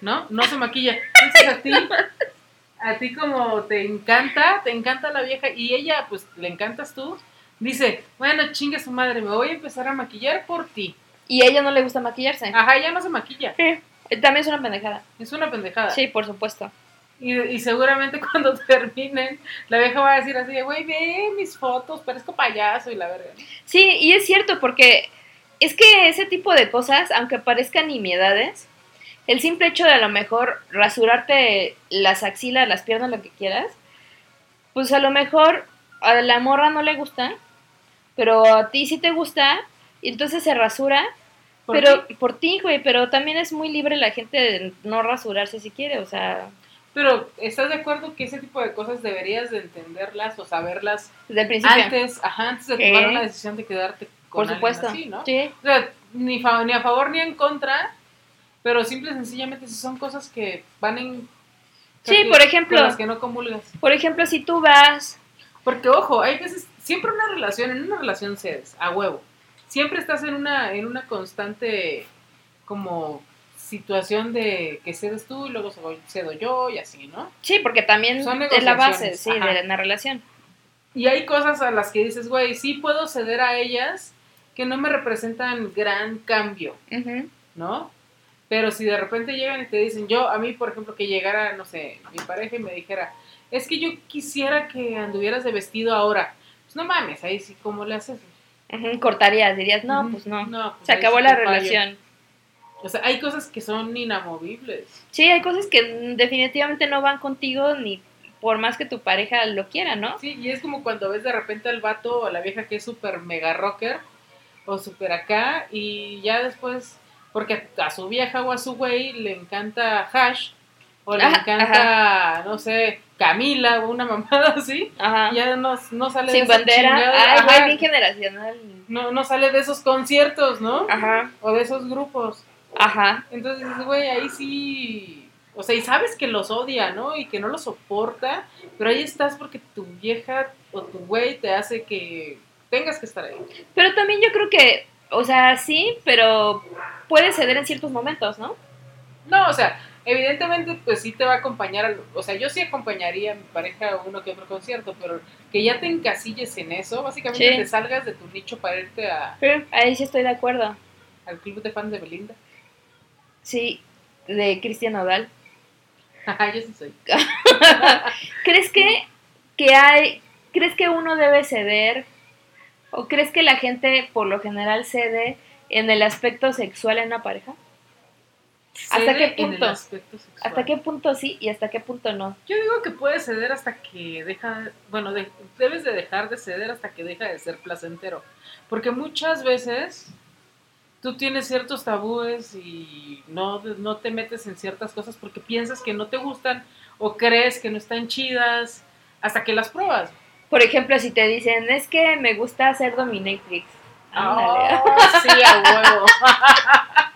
¿No? No se maquilla. Entonces a ti, a ti como te encanta, te encanta la vieja y ella, pues, le encantas tú, dice, bueno, chingue su madre, me voy a empezar a maquillar por ti. Y a ella no le gusta maquillarse. Ajá, ella no se maquilla. Sí. Eh, También es una pendejada. Es una pendejada. Sí, por supuesto. Y, y seguramente cuando terminen, la vieja va a decir así güey, ve mis fotos, parezco payaso y la verga. Sí, y es cierto, porque es que ese tipo de cosas, aunque parezcan nimiedades, el simple hecho de a lo mejor rasurarte las axilas, las piernas, lo que quieras, pues a lo mejor a la morra no le gusta, pero a ti sí te gusta, y entonces se rasura, ¿Por pero qué? por ti, güey, pero también es muy libre la gente de no rasurarse si quiere, o sea, Pero, ¿estás de acuerdo que ese tipo de cosas deberías de entenderlas o saberlas desde el principio. antes, ajá, antes de tomar una decisión de quedarte con por supuesto. así, ¿no? Sí. O sea, ni, fa- ni a favor ni en contra, pero simple y sencillamente si son cosas que van en... Sí, por ejemplo. Con las que no comulgas. Por ejemplo, si tú vas Porque, ojo, hay veces, siempre una relación, en una relación cedes, a huevo. Siempre estás en una, en una constante, como, situación de que cedes tú y luego cedo yo y así, ¿no? Sí, porque también Son es la base, sí, ajá. de una relación. Y hay cosas a las que dices, güey, sí puedo ceder a ellas que no me representan gran cambio. ¿no? Pero si de repente llegan y te dicen, yo, a mí, por ejemplo, que llegara, no sé, mi pareja y me dijera, es que yo quisiera que anduvieras de vestido ahora. Pues no mames, ahí sí, ¿cómo le haces? Cortarías, dirías, no, pues no. No, pues Se acabó la fallo. relación. O sea, hay cosas que son inamovibles. Sí, hay cosas que definitivamente no van contigo ni por más que tu pareja lo quiera, ¿no? Sí, y es como cuando ves de repente al vato o a la vieja que es súper mega rocker o súper acá y ya después, porque a su vieja o a su güey le encanta Hash o le Ajá, encanta, no sé, Camila o una mamada así, Ajá. ya no, no sale de Sin esa bandera. chingada- Ay, güey, bien generacional. no, no sale de esos conciertos, ¿no? Ajá. O de esos grupos. Ajá. Entonces, güey, ahí sí. O sea, y sabes que los odia, ¿no? Y que no los soporta, pero ahí estás porque tu vieja o tu güey te hace que tengas que estar ahí. Pero también yo creo que, o sea, sí, pero puede ceder en ciertos momentos, ¿no? No, o sea, evidentemente, pues sí te va a acompañar, o sea, yo sí acompañaría a mi pareja a uno que otro concierto, pero que ya te encasilles en eso, básicamente Sí. te salgas de tu nicho para irte a- Pero ahí sí estoy de acuerdo. al club de fans de Belinda. Sí, de Cristian Odal. Yo sí soy. ¿Crees que, que hay, crees que uno debe ceder o crees que la gente por lo general cede en el aspecto sexual en una pareja? ¿Hasta qué punto? ¿Hasta qué punto sí y hasta qué punto no? Yo digo que puedes ceder hasta que deja, bueno, de- debes de dejar de ceder hasta que deja de ser placentero. Porque muchas veces tú tienes ciertos tabúes y no, no te metes en ciertas cosas porque piensas que no te gustan o crees que no están chidas hasta que las pruebas. Por ejemplo, si te dicen, es que me gusta hacer dominatrix. Oh, sí, a huevo.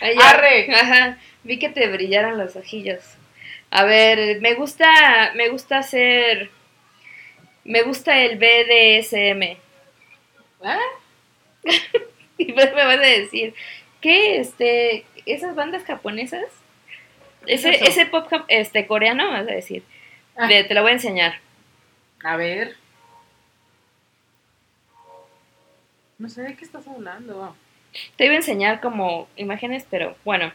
Ay, ya. Arre. Ajá, vi que te brillaron los ojillos. A ver, me gusta, me gusta hacer, me gusta el BDSM. ¿Ah? Y me vas a decir, ¿qué, este, esas bandas japonesas? Ese, eso? ese pop este, coreano, vas a decir. Ah. De- te lo voy a enseñar. A ver. No sé de qué estás hablando. Te iba a enseñar como imágenes, pero bueno.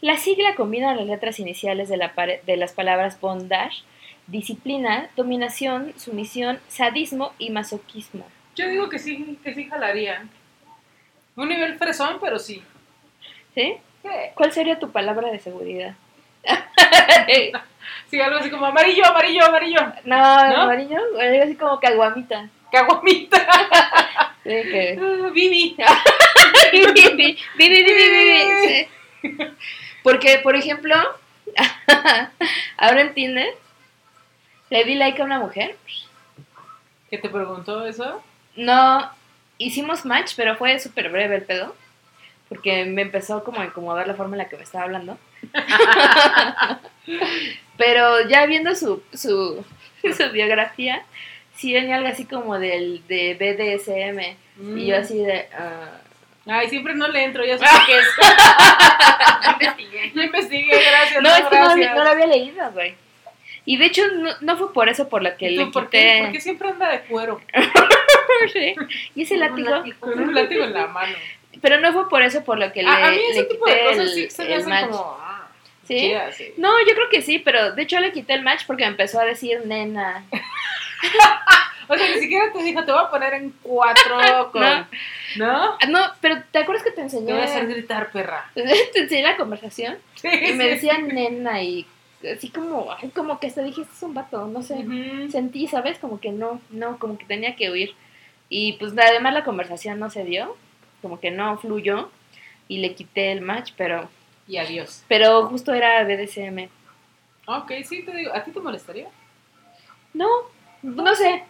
La sigla combina las letras iniciales de, la de las palabras bondage, disciplina, dominación, sumisión, sadismo y masoquismo. Yo digo que sí, que sí jalaría. Un nivel fresón, pero sí. ¿Sí? Sí. ¿Cuál sería tu palabra de seguridad? Sí, algo así como amarillo, amarillo, amarillo. no, ¿No? amarillo, algo así como caguamita. Caguamita. Sí, que- Vivi. Porque, por ejemplo, ahora en Tinder le di like a una mujer. ¿Qué te preguntó eso? No, hicimos match, pero fue súper breve el pedo. Porque me empezó como a incomodar la forma en la que me estaba hablando. pero ya viendo su, su, su biografía, sí venía algo así como del de BDSM. Y yo así de... ah, Ay, siempre no le entro, ya sé qué es. Investigué. Yo investigué, gracias. No, es que no, no lo había leído, güey. Y de hecho, no, no fue por eso por lo que ¿Y le tú por quité. qué? Porque siempre anda de cuero, Sí. Y ese Un látigo. látigo. con un látigo en la mano. Pero no fue por eso por lo que le, a, a mí ese tipo de cosas el, sí se me hacen match. como... ah, ¿Sí? chidas, sí. No, yo creo que sí, pero de hecho le quité el match porque me empezó a decir nena. O sea, ni siquiera te dijo, te voy a poner en cuatro con... No. ¿No? No, pero ¿te acuerdas que te Te enseñé? voy a hacer gritar, perra. Te enseñé la conversación Sí, y me decía nena y así como, ay, como que hasta dije, este es un vato, no sé. Sentí, ¿sabes? Como que no, no, como que tenía que huir. Y pues además la conversación no se dio, como que no fluyó y le quité el match, pero, Y adiós. pero justo era BDSM. Ok, sí, te digo, ¿a ti te molestaría? No, no sé.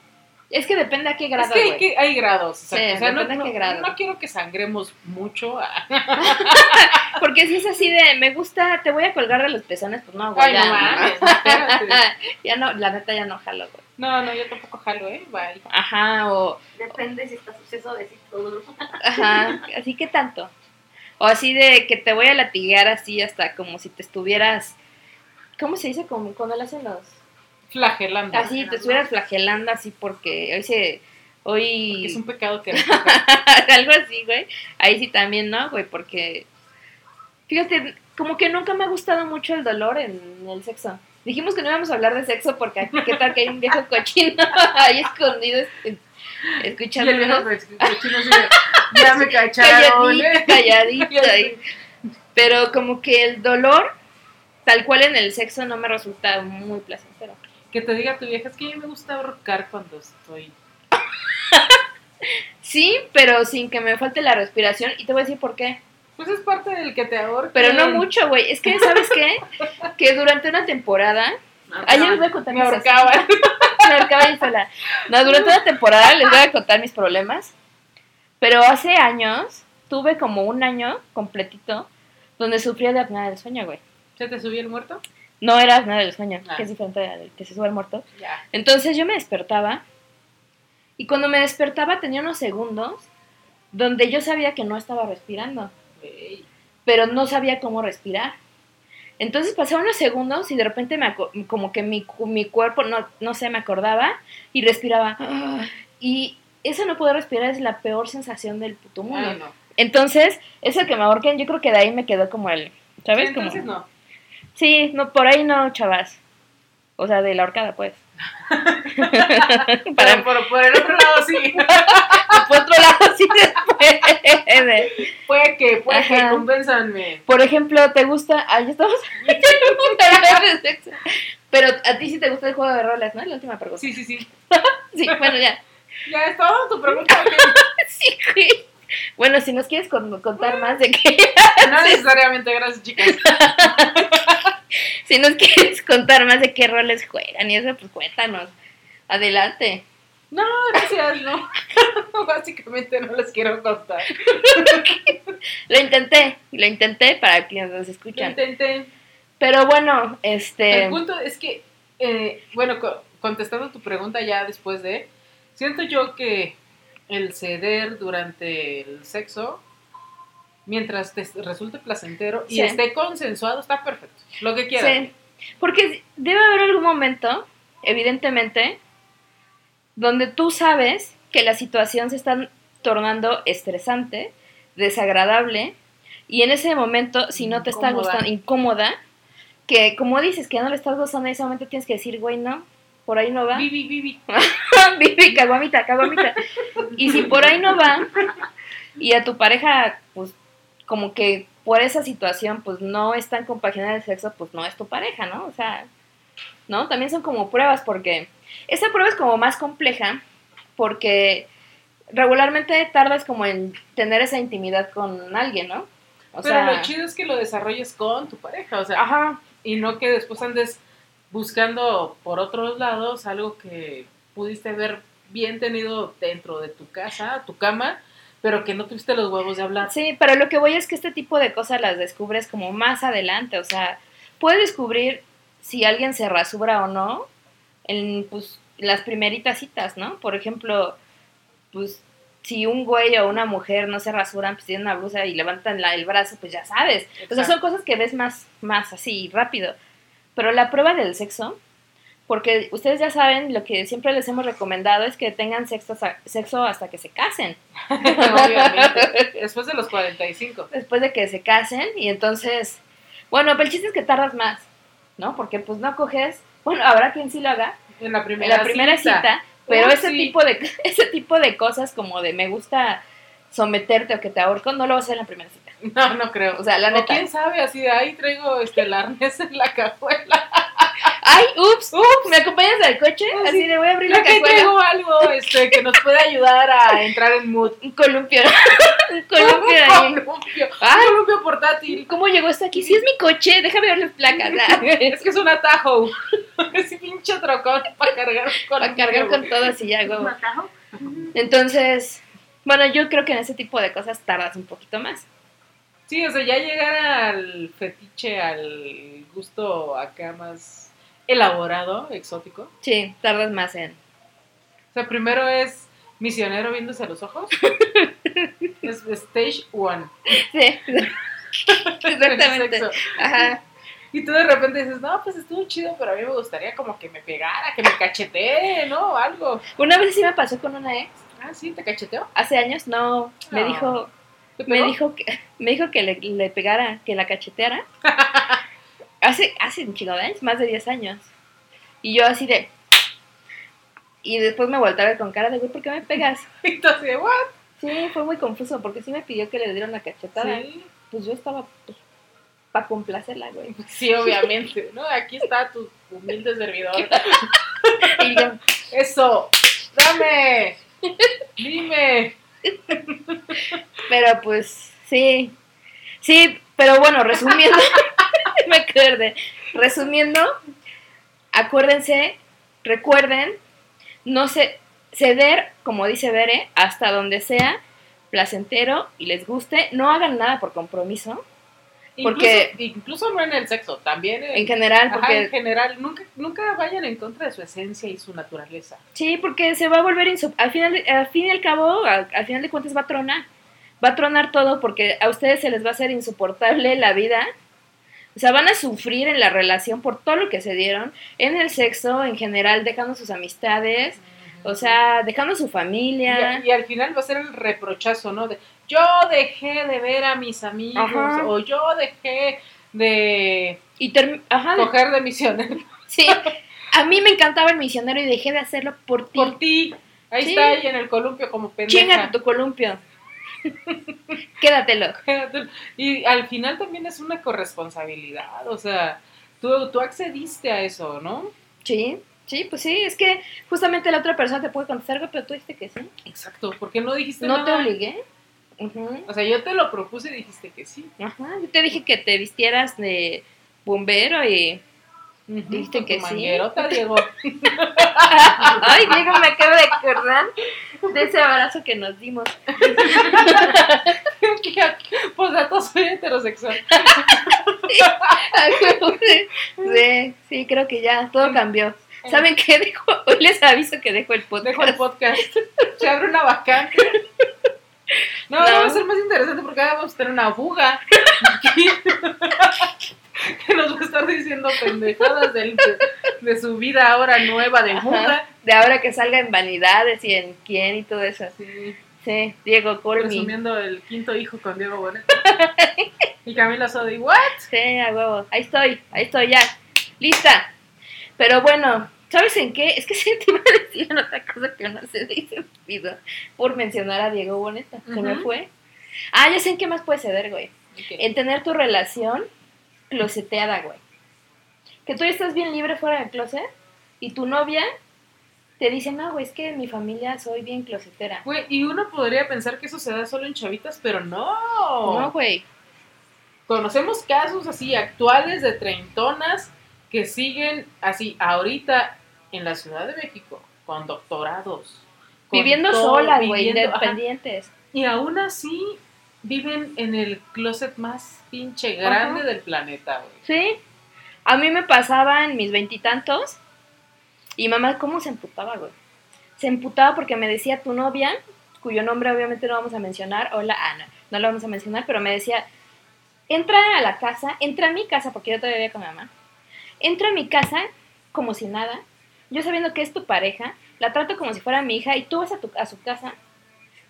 Es que depende a qué grado, es que hay, güey. que hay grados. Sí, exacto. o sea, no, depende a no- qué grado. no quiero que sangremos mucho. Porque si es así de, me gusta, te voy a colgar de los pezones, pues no, güey. Ay, ya, no mames, ya no, la neta ya no jalo, güey. No, no, yo tampoco jalo, ¿eh? Bye. Ajá, o, Depende si está suceso de todo. ajá, así que tanto. O así de que te voy a latigar así hasta como si te estuvieras, ¿cómo se dice? Como cuando le hacen los... Flagelando. Así, te estuvieras flagelando así porque hoy se... Hoy... Porque es un pecado que algo así, güey. Ahí sí también, ¿no, güey? Porque, fíjate, como que nunca me ha gustado mucho el dolor en el sexo. Dijimos que no íbamos a hablar de sexo porque qué tal que hay un viejo cochino ahí escondido es- Y el viejo cochino de, ya me cacharon, Calladito, ¿eh? calladito ahí. Pero como que el dolor, tal cual en el sexo, no me resulta muy placentero. Que te diga tu vieja, es que a mí me gusta ahorcar cuando estoy... Sí, pero sin que me falte la respiración. Y te voy a decir por qué. Pues es parte del que te ahorca. Pero no mucho, güey. Es que, ¿sabes qué? Que durante una temporada. Ayer les voy a contar Me mis ahorcaban. Me ahorcaba yo sola. No, durante una temporada les voy a contar mis problemas. Pero hace años, tuve como un año completito donde sufría de apnea del sueño, güey. ¿Se te subió el muerto? No era apnea del sueño, Ah. que es diferente al que se sube al muerto. Entonces yo me despertaba y cuando me despertaba tenía unos segundos donde yo sabía que no estaba respirando, pero no sabía cómo respirar. Entonces pasaron unos segundos y de repente me como que mi, mi cuerpo, no, no sé, me acordaba y respiraba. Y eso no poder respirar es la peor sensación del puto mundo. Ay, no. Entonces, eso que me ahorquen, yo creo que de ahí me quedó como el, ¿sabes? Como- entonces no. Sí, no, por ahí no, chavas. O sea, de la horcada, pues. Pero por, por el otro lado sí. por otro lado, sí después. de- Puede que, puede Ajá. que, convénzanme. Por ejemplo, ¿te gusta? Ah, ya estamos. Pero a ti sí te gusta el juego de roles, ¿no? La última pregunta. Sí, sí, sí. Sí, bueno, ya. Ya es todo tu pregunta. Sí, güey. Bueno, si nos quieres con- contar más de qué, No necesariamente, gracias, chicas. si nos quieres contar más de qué roles juegan y eso, pues cuéntanos. Adelante. No, gracias, no. Básicamente no les quiero contar. Lo intenté, lo intenté para quienes nos Lo escuchan. intenté. Pero bueno, este. El punto es que, eh, bueno, co- contestando tu pregunta ya después de, siento yo que el ceder durante el sexo, mientras te resulte placentero y Sí. esté consensuado, está perfecto. Lo que quieras. Sí, porque debe haber algún momento, evidentemente, donde tú sabes que la situación se está tornando estresante, desagradable, y en ese momento, si no te está Incómoda. gustando, incómoda, que como dices que ya no le estás gozando, en ese momento tienes que decir, güey, no, por ahí no va. Vivi, Vivi. Vivi, caguamita, caguamita. Y si por ahí no va, y a tu pareja, pues, como que por esa situación, pues, no están compaginando el sexo, pues, no es tu pareja, ¿no? O sea, ¿no? También son como pruebas, porque esa prueba es como más compleja, porque regularmente tardas como en tener esa intimidad con alguien, ¿no? O Pero sea, lo chido es que lo desarrolles con tu pareja, o sea, ajá, y no que después andes buscando por otros lados algo que pudiste haber bien tenido dentro de tu casa, tu cama, pero que no tuviste los huevos de hablar. Sí, pero lo que voy es que este tipo de cosas las descubres como más adelante, o sea, puedes descubrir si alguien se rasura o no en pues las primeritas citas, ¿no? Por ejemplo, pues si un güey o una mujer no se rasuran, pues tienen una blusa y levantan la- el brazo, pues ya sabes. O sea, son cosas que ves más, más así, rápido. Pero la prueba del sexo, porque ustedes ya saben, lo que siempre les hemos recomendado es que tengan sexo, sexo hasta que se casen. Obviamente. Después de los 45. después de que se casen y entonces, bueno, pero el chiste es que tardas más, ¿no? Porque pues no coges, bueno, habrá quien sí lo haga En la en primera, la primera cita, pero ese sí. tipo de ese tipo de cosas como de me gusta someterte o que te ahorco, no lo vas a hacer en la primera cita. No, no creo. O sea, la O neta. quién sabe, así de ahí traigo este, el arnés en la cajuela. Ay, ups, ups, ¿me acompañas al coche? Ah, Así sí. de voy a abrir la Creo que cajuela. traigo algo este, que nos puede ayudar a entrar en mood. Un columpio. Un columpio ahí. Un columpio. Un columpio portátil. ¿cómo llegó esto aquí? Sí es mi coche, déjame ver las placas. Es que es un atajo. Es pinche trocón para cargar con Para cargar con todo así ya, ¿Un huevo. atajo? Entonces, bueno, yo creo que en ese tipo de cosas tardas un poquito más. Sí, o sea, ya llegar al fetiche, al gusto acá más elaborado, exótico. Sí, tardas más en... O sea, primero es misionero viéndose a los ojos. es stage one. Sí, exactamente. Ajá. Y tú de repente dices, no, pues estuvo chido, pero a mí me gustaría como que me pegara, que me cachetee, ¿no? Algo. Una vez sí me pasó con una ex, Ah, sí, te cacheteó. hace años, no, me dijo, ¿Te me dijo que, me dijo que le, le pegara, que la cacheteara. hace, hace un chingo de años, más de 10 años. Y yo así de... Y después me volteé a ver con cara de, güey, ¿por qué me pegas? Y tú así de, ¿what? Sí, fue muy confuso, porque sí me pidió que le diera una cachetada. Sí. Pues yo estaba, pues, para complacerla, güey. Sí, obviamente, ¿no? Aquí está tu humilde servidor. Y yo, Eso, dame, dime. Pero pues sí, sí, pero bueno, resumiendo, me resumiendo, acuérdense, recuerden, no se, ceder, como dice Bere, hasta donde sea placentero y les guste, no hagan nada por compromiso, Porque- incluso, incluso no en el sexo, también en, en general, ajá, porque en general, nunca, nunca vayan en contra de su esencia y su naturaleza. Sí, porque se va a volver al final, al fin y al cabo, al, al final de cuentas va a tronar. Va a tronar todo porque a ustedes se les va a hacer insoportable la vida O sea, van a sufrir en la relación por todo lo que se dieron, en el sexo, en general, dejando sus amistades, o sea, dejando su familia. Y, y al final va a ser el reprochazo, ¿no? De yo dejé de ver a mis amigos Ajá. o yo dejé de Y Ajá, coger de misionero sí. A mí me encantaba el misionero y dejé de hacerlo por ti. por ti. Ahí Sí. está ahí en el columpio como pendeja. Chingate tu columpio. Quédatelo. Y al final también es una corresponsabilidad, o sea, tú, tú accediste a eso, ¿no? Sí, sí, pues sí, es que justamente la otra persona te puede contestar algo, pero tú dijiste que sí. Exacto, porque no dijiste No te nada. obligué. Ujú, O sea, yo te lo propuse y dijiste que sí. Ajá, yo te dije que te vistieras de bombero y... Dijiste Con que tu sí. Diego. Ay, Diego, me acabo de acordar de ese abrazo que nos dimos. pues dato soy heterosexual. Sí, sí, sí, creo que ya todo cambió. ¿Saben qué? Dejo, hoy les aviso que dejo el podcast. Dejo el podcast. Se abre una vacante. No, No. va a ser más interesante porque ahora vamos a tener una buga aquí, que nos va a estar diciendo pendejadas del- de, de su vida ahora nueva de buga. De ahora que salga en vanidades y en quién y todo eso. Sí, Sí, Diego, call me. presumiendo el quinto hijo con Diego Bonet. Y Camila Sodi, ¿what? Sí, a huevo. Ahí estoy, ahí estoy ya. Lista. Pero bueno, ¿sabes en qué? Es que sí te iba a decir en otra cosa que no se dice vida por mencionar a Diego Boneta. Se me fue. Ah, ya sé en qué más puede ceder, güey. En tener tu relación closeteada, güey. Que tú estás bien libre fuera del closet y tu novia te dice, no, güey, es que en mi familia soy bien closetera. Güey, y uno podría pensar que eso se da solo en chavitas, pero no. No, güey. Conocemos casos así actuales de treintonas que siguen así ahorita en la Ciudad de México con doctorados. con Viviendo todo, solas, güey, ajá. independientes. Y aún así viven en el closet más pinche grande Ajá. del planeta, güey. Sí. A mí me pasaba en mis veintitantos. Y, mamá, ¿cómo se emputaba, güey? Se emputaba porque me decía tu novia, cuyo nombre obviamente no vamos a mencionar. Hola, Ana. No lo vamos a mencionar, pero me decía, entra a la casa, entra a mi casa, porque yo todavía vivía con mi mamá. Entra a mi casa como si nada. Yo sabiendo que es tu pareja, la trato como si fuera mi hija y tú vas a, tu, a su casa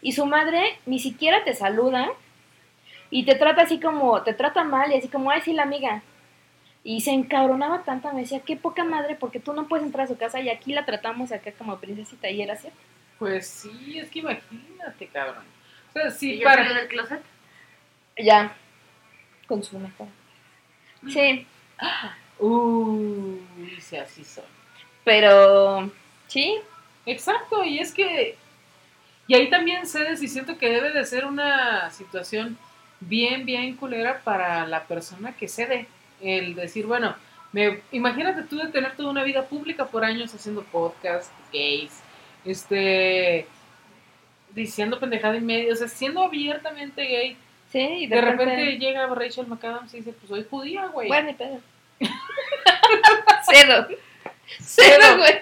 y su madre ni siquiera te saluda y te trata así como, te trata mal y así como, ay, sí, la amiga. Y se encabronaba tanto, me decía, qué poca madre, porque tú no puedes entrar a su casa y aquí la tratamos acá como princesita y era cierto. Pues sí, es que imagínate, cabrón. O sea, ¿Y sí, ya para... salió del closet? Ya, con su mejor. Sí, Uy, sí, así son. pero, sí, Exacto, y es que... Y ahí también cedes y siento que debe de ser una situación bien, bien culera para la persona que cede. El decir, bueno, me, imagínate tú de tener toda una vida pública por años haciendo podcast, gays, este, diciendo pendejada y medio, o sea, siendo abiertamente gay. sí, y De repente llega Rachel McAdams y dice, pues soy judía, güey. Bueno, pedo. cedo. Cedo, güey.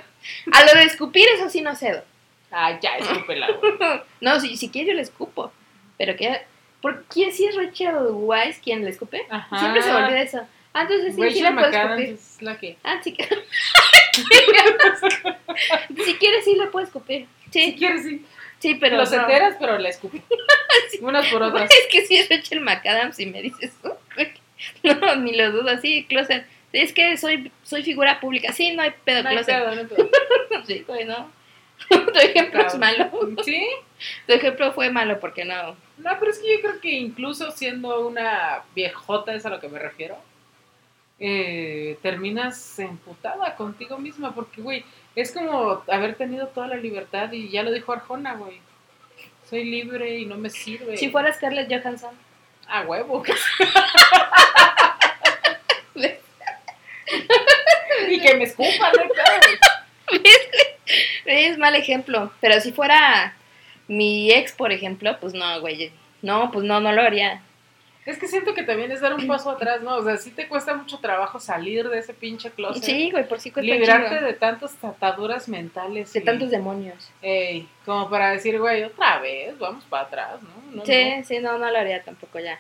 A lo de escupir, eso sí no cedo. Ah, ya, escúpela, güey. No, si, si quieres yo le escupo. Pero que... ¿Por quién sí es Rachel Weisz quien le escupe? Ajá. Siempre se me olvida eso. Ah, entonces sí, sí Rachel le puedes McAdams escupir. es la que... Ah, sí si quieres sí le puedes escupir. Si Sí, quieres, sí. sí, pero... Los no. enteras, pero la escupen. Unas por otras. Es que si es Rachel McAdams y me dices eso. güey. No, ni lo dudo, sí, closet. Es que soy, soy figura pública. Sí, no hay pedo, No hay closet. pedo, no hay pedo. Sí, no. tu ejemplo es malo. ¿Sí? Tu ejemplo fue malo porque no. No, pero es que yo creo que incluso siendo una viejota, es a lo que me refiero, eh, terminas emputada contigo misma, porque, güey, es como haber tenido toda la libertad y ya lo dijo Arjona, güey. Soy libre y no me sirve. Si fuera Scarlett Johansson. Ah, huevo. y que me escupan, ¿no? Es mal ejemplo. Pero si fuera mi ex, por ejemplo, pues no, güey. No, pues no, no lo haría. Es que siento que también es dar un paso atrás, ¿no? O sea, sí te cuesta mucho trabajo salir de ese pinche closet. Sí, güey, por sí cuesta librarte de tantas ataduras mentales. De y- tantos demonios. Ey, como para decir, güey, otra vez, vamos para atrás, ¿no? no Sí, sí, no, no lo haría tampoco ya.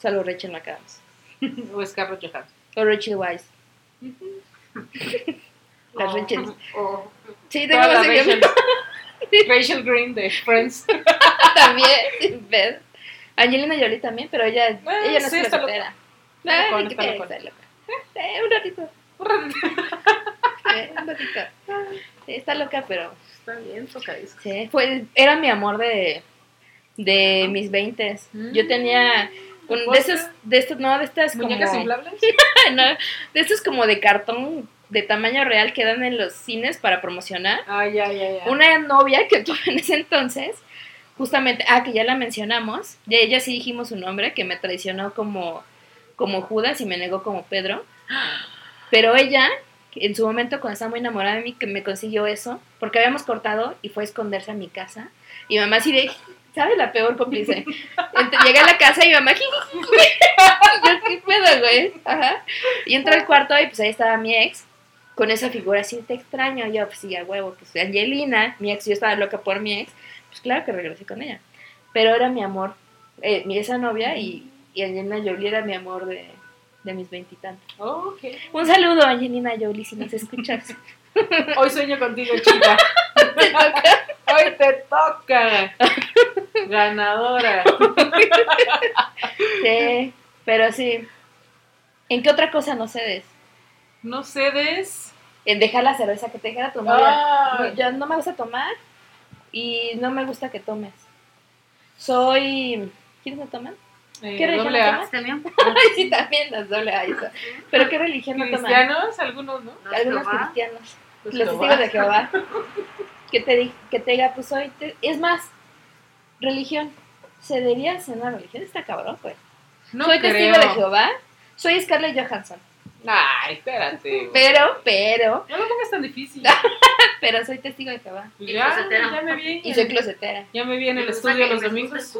Solo Rachel McAdams. O Scarlett Johansson. O Rachel Weisz. Las O- Rachel. o- Sí, tengo la Rachel, Rachel Green de Friends. también. Angelina Jolie también, pero ella, ella no sí, es está closetera. Está Ay, locona, ¿qué está tiene que locona. estar loca? Eh, un ratito. eh, un ratito. Sí, está loca, pero Está bien, sí, fue, era mi amor de, de mis veintes. Yo Mm. tenía con- de estos, de estos, no, de estas como, ¿Muñecas inflables? no, de estos como de cartón de tamaño real que dan en los cines para promocionar. Una novia que tuve en ese entonces, justamente, ah, que ya la mencionamos, de ella sí dijimos su nombre, que me traicionó como, como Judas y me negó como Pedro. Pero ella, en su momento, cuando estaba muy enamorada de mí, que me consiguió eso, porque habíamos cortado y fue a esconderse a mi casa. Y mamá así de, ¿sabes la peor cómplice? Llegué a la casa y mamá, yo, ¿qué pedo, güey? Ajá. Y entró al cuarto y pues ahí estaba mi ex, con esa figura así, te extraño. Yo, pues sí, a huevo, pues Angelina, mi ex, yo estaba loca por mi ex, pues claro que regresé con ella. Pero era mi amor, eh, mi esa novia y, y Angelina Jolie era mi amor de, de mis veintitantos. Oh. Un saludo, Angelina Jolie, si nos escuchas. Hoy sueño contigo, chica. Hoy te toca. Ganadora. Sí, pero sí. ¿En qué otra cosa no cedes? No cedes. En dejar la cerveza que te dijera tu novia. Ah, No, ya no me gusta tomar y no me gusta que tomes. Soy... ¿Quiénes no toman? eh, ¿Qué religión. Ay, sí, también las doble A eso. ¿Pero qué religión no toman? Cristianos, algunos, ¿no? ¿Los Algunos Jehová? cristianos. Los testigos de Jehová. Que te, di- que te diga, pues hoy... te- Es más, religión. ¿Cederías en una religión? Está cabrón, pues. No soy creo. testigo de Jehová. Soy Scarlett Johansson. Ay, espérate. Pero, pero, No lo pongas tan difícil. pero soy testigo de Jehová. Pues Y ya, closetera. ya me vi. Y soy closetera. Ya me vi en el estudio los domingos.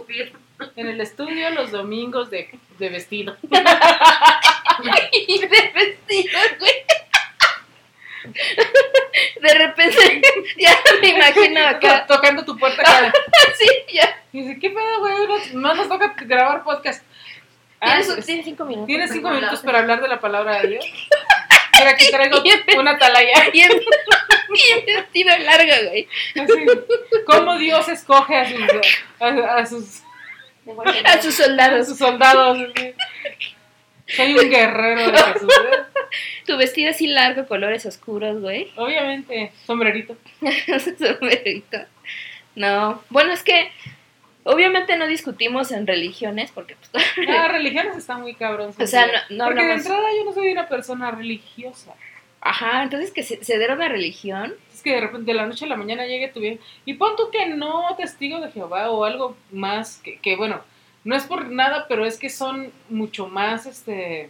En el estudio los domingos de, de vestido. y de vestido, güey. De repente, ya me imagino acá. Tocando tu puerta cada. Sí, ya. Y dice, ¿qué pedo, güey? No nos toca grabar podcast. Ah, Tienes, es- tienes cinco minutos. Tienes cinco minutos para hablar de la palabra de Dios. Mira, aquí traigo una atalaya. Y en vestido largo, güey. Así, ¿Cómo Dios escoge a sus, a, a sus, A sus a soldados. sus soldados? Soy un guerrero de Jesús. ¿eh? Tu vestido así largo, colores oscuros, güey. Obviamente, sombrerito. Sombrerito. No. Bueno, es que obviamente no discutimos en religiones porque pues, Ah, religiones está muy cabrón. O sea, no- no Porque de entrada yo no soy una persona religiosa. Ajá, entonces que ce- ceder a una religión. Es que de repente de la noche a la mañana llegue tu vieja. Y pon tú que no testigo de Jehová o algo más que, que, bueno, no es por nada, pero es que son mucho más, este,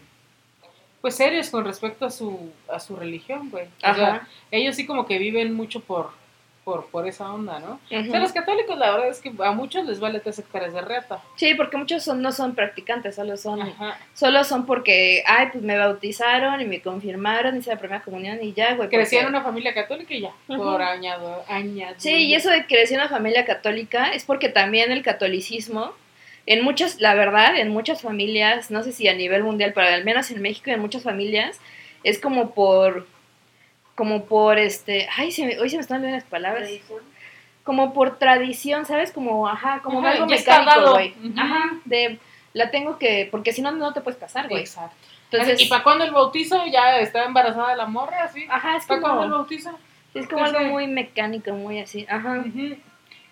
pues serios con respecto a su, a su religión, güey. O sea, Ajá. ellos sí como que viven mucho por, por, por esa onda, ¿no? Ujú. O sea, los católicos la verdad es que a muchos les vale tres hectáreas de reata. Sí, porque muchos son, no son practicantes, solo son, Ajá. solo son porque, ay, pues me bautizaron y me confirmaron, hice la primera comunión y ya, güey. Crecí en una familia católica y ya, por añado, añadido. Sí, y eso de crecer en una familia católica es porque también el catolicismo, en muchas, la verdad, en muchas familias, no sé si a nivel mundial, pero al menos en México, en muchas familias, es como por, como por este, ay, se me- hoy se me están olvidando las palabras, Tradición. como por tradición, ¿sabes? Como, ajá, como Ajá, algo mecánico, güey. Ajá, de, la tengo que, porque si no, no te puedes casar, güey. Exacto. Entonces, ¿Y para cuándo el bautizo? ¿Ya está embarazada la morra? ¿sí? ajá, es ¿Para cuándo el como, bautizo? es como algo muy mecánico, muy así, ajá. Ujú.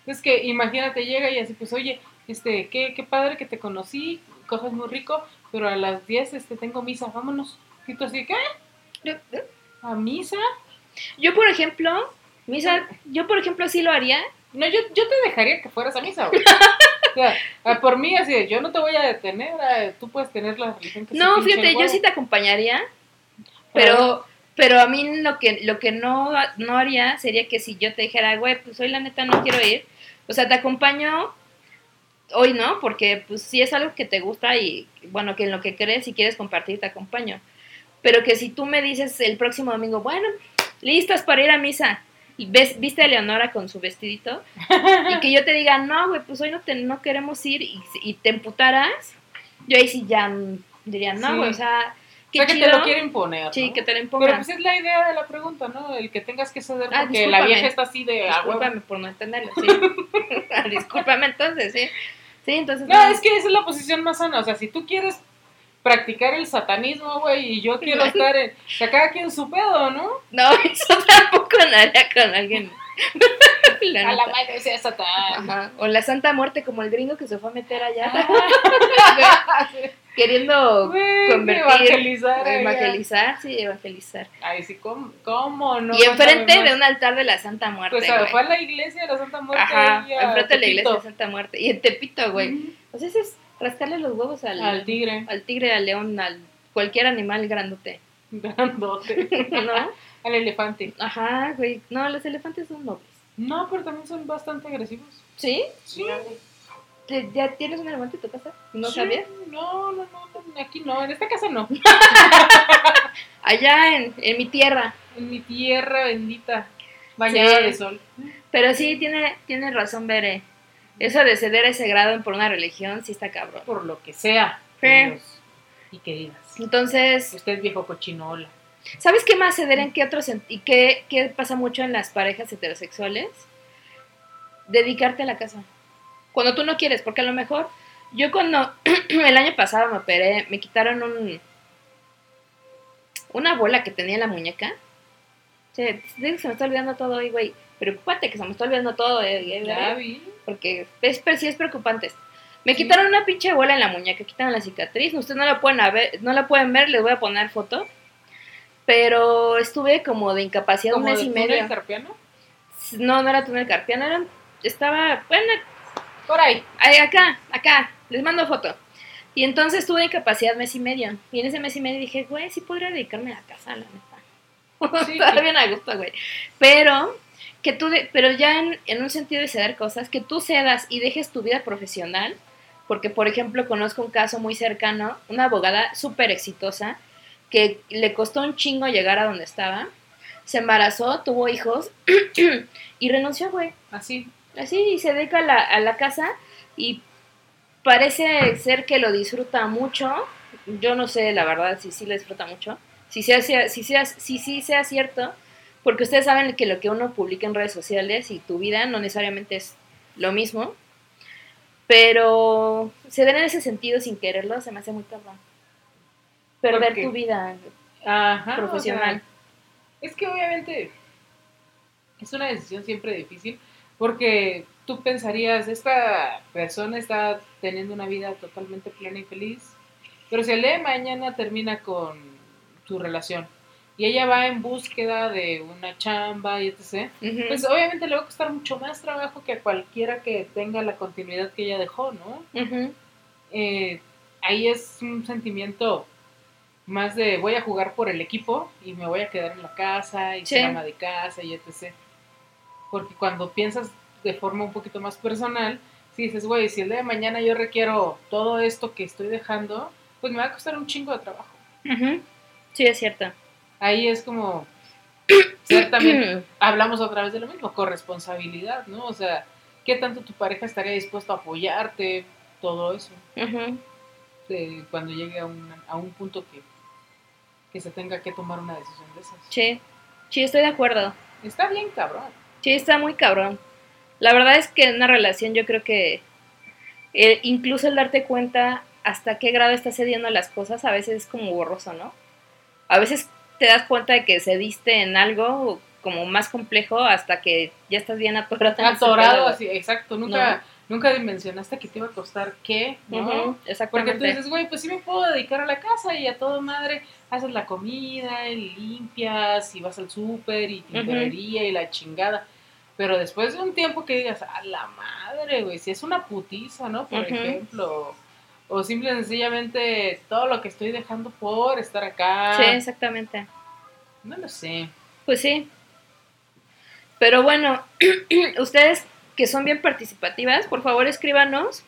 Es que imagínate, llega y así, pues, oye, este, qué, qué padre que te conocí, coges muy rico, pero a las 10 este, tengo misa, vámonos. Y tú así, ¿qué? ¿A misa? Yo, por ejemplo, misa, yo, por ejemplo, sí lo haría, No, yo, yo te dejaría que fueras a misa, güey. O sea, por mí, así, de, yo no te voy a detener, tú puedes tener la religión que No, fíjate, yo sí te acompañaría, pero, pero a mí lo que, lo que no, no haría sería que si yo te dijera, güey, pues hoy la neta no quiero ir, o sea, te acompaño, hoy no, porque pues si es algo que te gusta y bueno, que en lo que crees y quieres compartir, te acompaño. Pero que si tú me dices el próximo domingo, bueno, listas para ir a misa, y ves, viste a Leonora con su vestidito, y que yo te diga, no, güey, pues hoy no, te, no queremos ir, y, y te emputaras, yo ahí sí ya diría, no, Sí. güey, o sea, qué sea, que te lo quiere imponer. Sí, ¿no? que te lo Pero impongan. pues es la idea de la pregunta, ¿no? El que tengas que ceder Ah, porque la vieja está así de a huevo. Discúlpame por no entenderlo, sí. Discúlpame entonces, sí. Sí, entonces. No, es que esa es la posición más sana. O sea, si tú quieres practicar el satanismo, güey, y yo quiero estar en. Sea, cada quien su pedo, ¿no? No, eso tampoco naría con alguien. La A la madre sea satán. Ajá. O la Santa Muerte, como el gringo que se fue a meter allá, Ah, queriendo Güey, convertir, evangelizar. evangelizar, sí, evangelizar. Ay, sí, ¿cómo, cómo no? y enfrente de un altar de la Santa Muerte, Pues fue a la iglesia de la Santa Muerte. Ajá, enfrente de la iglesia de Tepito. Santa Muerte. Y en Tepito, güey. O sea, ese es rascarle los huevos al, Al tigre. al tigre, al león, al cualquier animal grandote. Grandote. ¿No? Al elefante. Ajá, güey. No, los elefantes son nobles. No, pero también son bastante agresivos. ¿Sí? Sí. ¿Te- ¿Ya tienes un elefante en tu casa? ¿No Sí, sabías? No, no, no, no, aquí no, en esta casa no. Allá en, en mi tierra. En mi tierra bendita, bañada Sí. de sol. Pero sí, tiene, tiene razón, Bere. Eso de ceder ese grado por una religión sí está cabrón. Por lo que sea. Sí. Y queridas. Entonces, Usted viejo cochinola. ¿sabes qué más ceder en qué otros y qué, qué pasa mucho en las parejas heterosexuales? Dedicarte a la casa. Cuando tú no quieres, porque a lo mejor yo cuando el año pasado me operé, me quitaron un una bola que tenía en la muñeca. Se, se me está olvidando todo hoy, güey. Preocúpate que se me está olvidando todo, eh, eh, Ya eh, vi. porque es, pero sí es preocupante. Me Sí. quitaron una pinche bola en la muñeca, quitaron la cicatriz. Ustedes no la pueden ver, no la pueden ver, les voy a poner foto. Pero estuve como de incapacidad un Como mes de y túnel medio. carpiano. No, no era túnel carpiano, era, estaba, bueno, Por ahí. ahí, acá, acá, les mando foto. Y entonces tuve incapacidad mes y medio. Y en ese mes y medio dije, güey, sí podría dedicarme a la casa, la neta. Sí. Estaba bien a gusto, güey. Pero, que tú, de- pero ya en, en un sentido de ceder cosas, que tú cedas y dejes tu vida profesional. Porque, por ejemplo, conozco un caso muy cercano, una abogada súper exitosa, que le costó un chingo llegar a donde estaba. Se embarazó, tuvo hijos y renunció, güey. Así. Así, y se dedica a la, a la casa y parece ser que lo disfruta mucho. Yo no sé, la verdad, si sí lo disfruta mucho. Si sea, sea- si sea, si sí sea cierto, porque ustedes saben que lo que uno publica en redes sociales y tu vida no necesariamente es lo mismo. Pero se den en ese sentido sin quererlo, se me hace muy cabrón. Perder tu vida Ajá. profesional. o sea, es que obviamente es una decisión siempre difícil porque tú pensarías, esta persona está teniendo una vida totalmente plena y feliz, pero si el día de mañana termina con su relación y ella va en búsqueda de una chamba y etc., pues obviamente le va a costar mucho más trabajo que a cualquiera que tenga la continuidad que ella dejó, ¿no? Eh, ahí es un sentimiento más de voy a jugar por el equipo y me voy a quedar en la casa y Sí. ser ama de casa y etc. Porque cuando piensas de forma un poquito más personal, si dices, güey, si el día de mañana yo requiero todo esto que estoy dejando, pues me va a costar un chingo de trabajo. Sí, es cierto. Ahí es como también hablamos otra vez de lo mismo, corresponsabilidad, ¿no? O sea, ¿qué tanto tu pareja estaría dispuesto a apoyarte? Todo eso. De cuando llegue a un, a un punto que, que se tenga que tomar una decisión de esas. Sí, sí, estoy de acuerdo. Está bien, cabrón. Sí, está muy cabrón. La verdad es que en una relación yo creo que eh, incluso el darte cuenta hasta qué grado estás cediendo las cosas a veces es como borroso, ¿no? A veces te das cuenta de que cediste en algo como más complejo hasta que ya estás bien atorado. Atorado, así, exacto. Nunca, nunca dimensionaste que te iba a costar qué, ¿no? Porque exactamente. tú dices, güey, pues sí me puedo dedicar a la casa y a todo madre, haces la comida, y limpias, y vas al súper, y tintorería, y la chingada. Pero después de un tiempo que digas, a la madre, güey, si es una putiza, ¿no? Por ejemplo. O simple y sencillamente todo lo que estoy dejando por estar acá. Sí, exactamente. No lo sé. Pues sí. Pero bueno, ustedes que son bien participativas, por favor escríbanos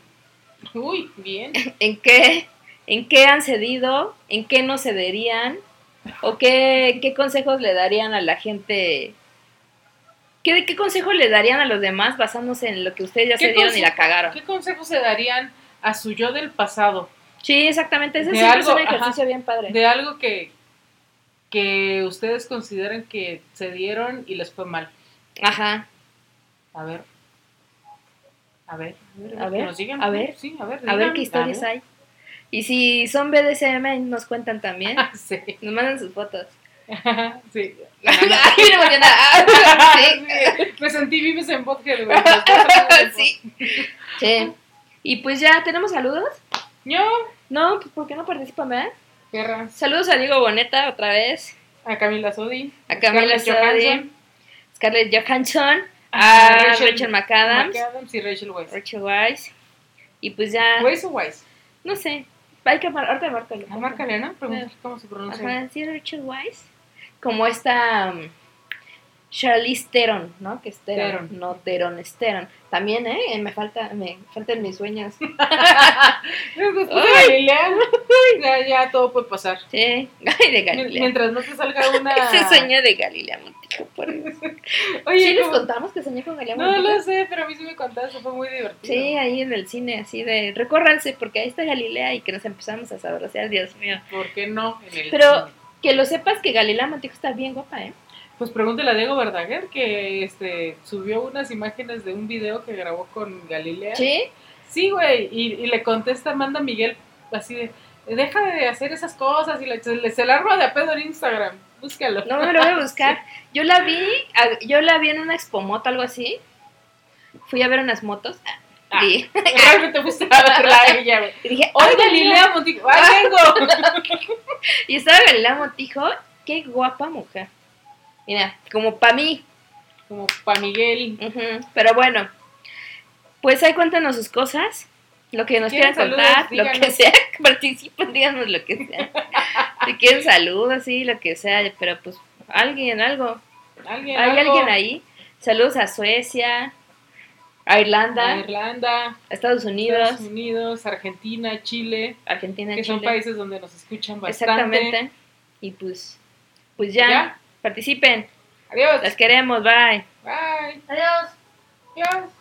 Uy, bien. en qué, en qué han cedido, en qué no cederían, o qué, qué consejos le darían a la gente. ¿Qué, ¿Qué consejos le darían a los demás basándose en lo que ustedes ya ¿Qué cedieron y la cagaron? ¿Qué consejos se darían a su yo del pasado? Sí, exactamente. Ese De siempre es un ejercicio bien padre. De algo que, que ustedes consideran que se dieron y les fue mal. Ajá. A ver. A ver, A ver, a ver. Sí, a ver. A ver qué historias hay. Y si son BDSM, nos cuentan también. sí. Nos mandan sus fotos. sí. Me sentí vives en podcast, Sí. Sí. Y pues ya, ¿tenemos saludos? Yo, No, pues ¿por qué no participan, verdad? perras. Saludos a Diego Boneta otra vez. A Camila Sodi. A Camila Sodi. Scarlett Johansson. A A Rachel Rachel, McAdams. McAdams y Rachel Weisz. Rachel Weisz. Y pues ya, ¿Weisz o Weisz? no sé. Hay que mar- ahorita. Ah, márcale, ¿no? Cómo se pronuncia. Ajá, sí, Rachel Weisz. Como esta um, Charlize Theron, ¿no? Que es Theron, Theron. no Theron, es Theron. También, ¿eh? Me falta, me faltan mis sueños. Después de Galilea, ya, ya todo puede pasar. Sí, ay, de Galilea. Mientras no te salga una. Ese sueño de Galilea Montijo, por. Oye, ¿Sí les contamos que soñé con Galilea No Montijo? lo sé, pero a mí sí me contaste, fue muy divertido. Sí, ahí en el cine, así de, recórranse porque ahí está Galilea y que nos empezamos a sabrosear, Dios mío. ¿Por qué no? En el Pero cine? que lo sepas que Galilea Montijo está bien guapa, ¿eh? Pues pregúntale a Diego Verdaguer que este, subió unas imágenes de un video que grabó con Galilea. ¿Sí? Sí, güey, y, y le contesta Amanda Miguel así de, deja de hacer esas cosas y le, se, le- se la arma de a pedo en Instagram, búscalo. No me lo voy a buscar. Yo la vi, yo la vi en una expomoto, algo así. Fui a ver unas motos. Ah. Y, Realmente fuiste a verla a ella, güey. y dije, ¡Hoy ¡ay, Galilea Montijo! ¡Ay, vengo! Y estaba Galilea Montijo, qué guapa mujer. Mira, como para mí. Como pa' Miguel. Pero bueno, pues ahí cuéntanos sus cosas, lo que nos ¿Quieren quieran saludos? contar, lo que sea, participen, díganos lo que sea. si quieren saludos, sí, lo que sea, pero pues alguien, algo. ¿Alguien, ¿Hay algo? alguien ahí? Saludos a Suecia, a Irlanda, A Irlanda, a Estados Unidos, Estados Unidos, Argentina, Chile, Argentina, que son países donde nos escuchan bastante. Exactamente. Y pues, pues ya, ¿Ya? Participen. Adiós. Las queremos, bye. Bye. Adiós. Adiós.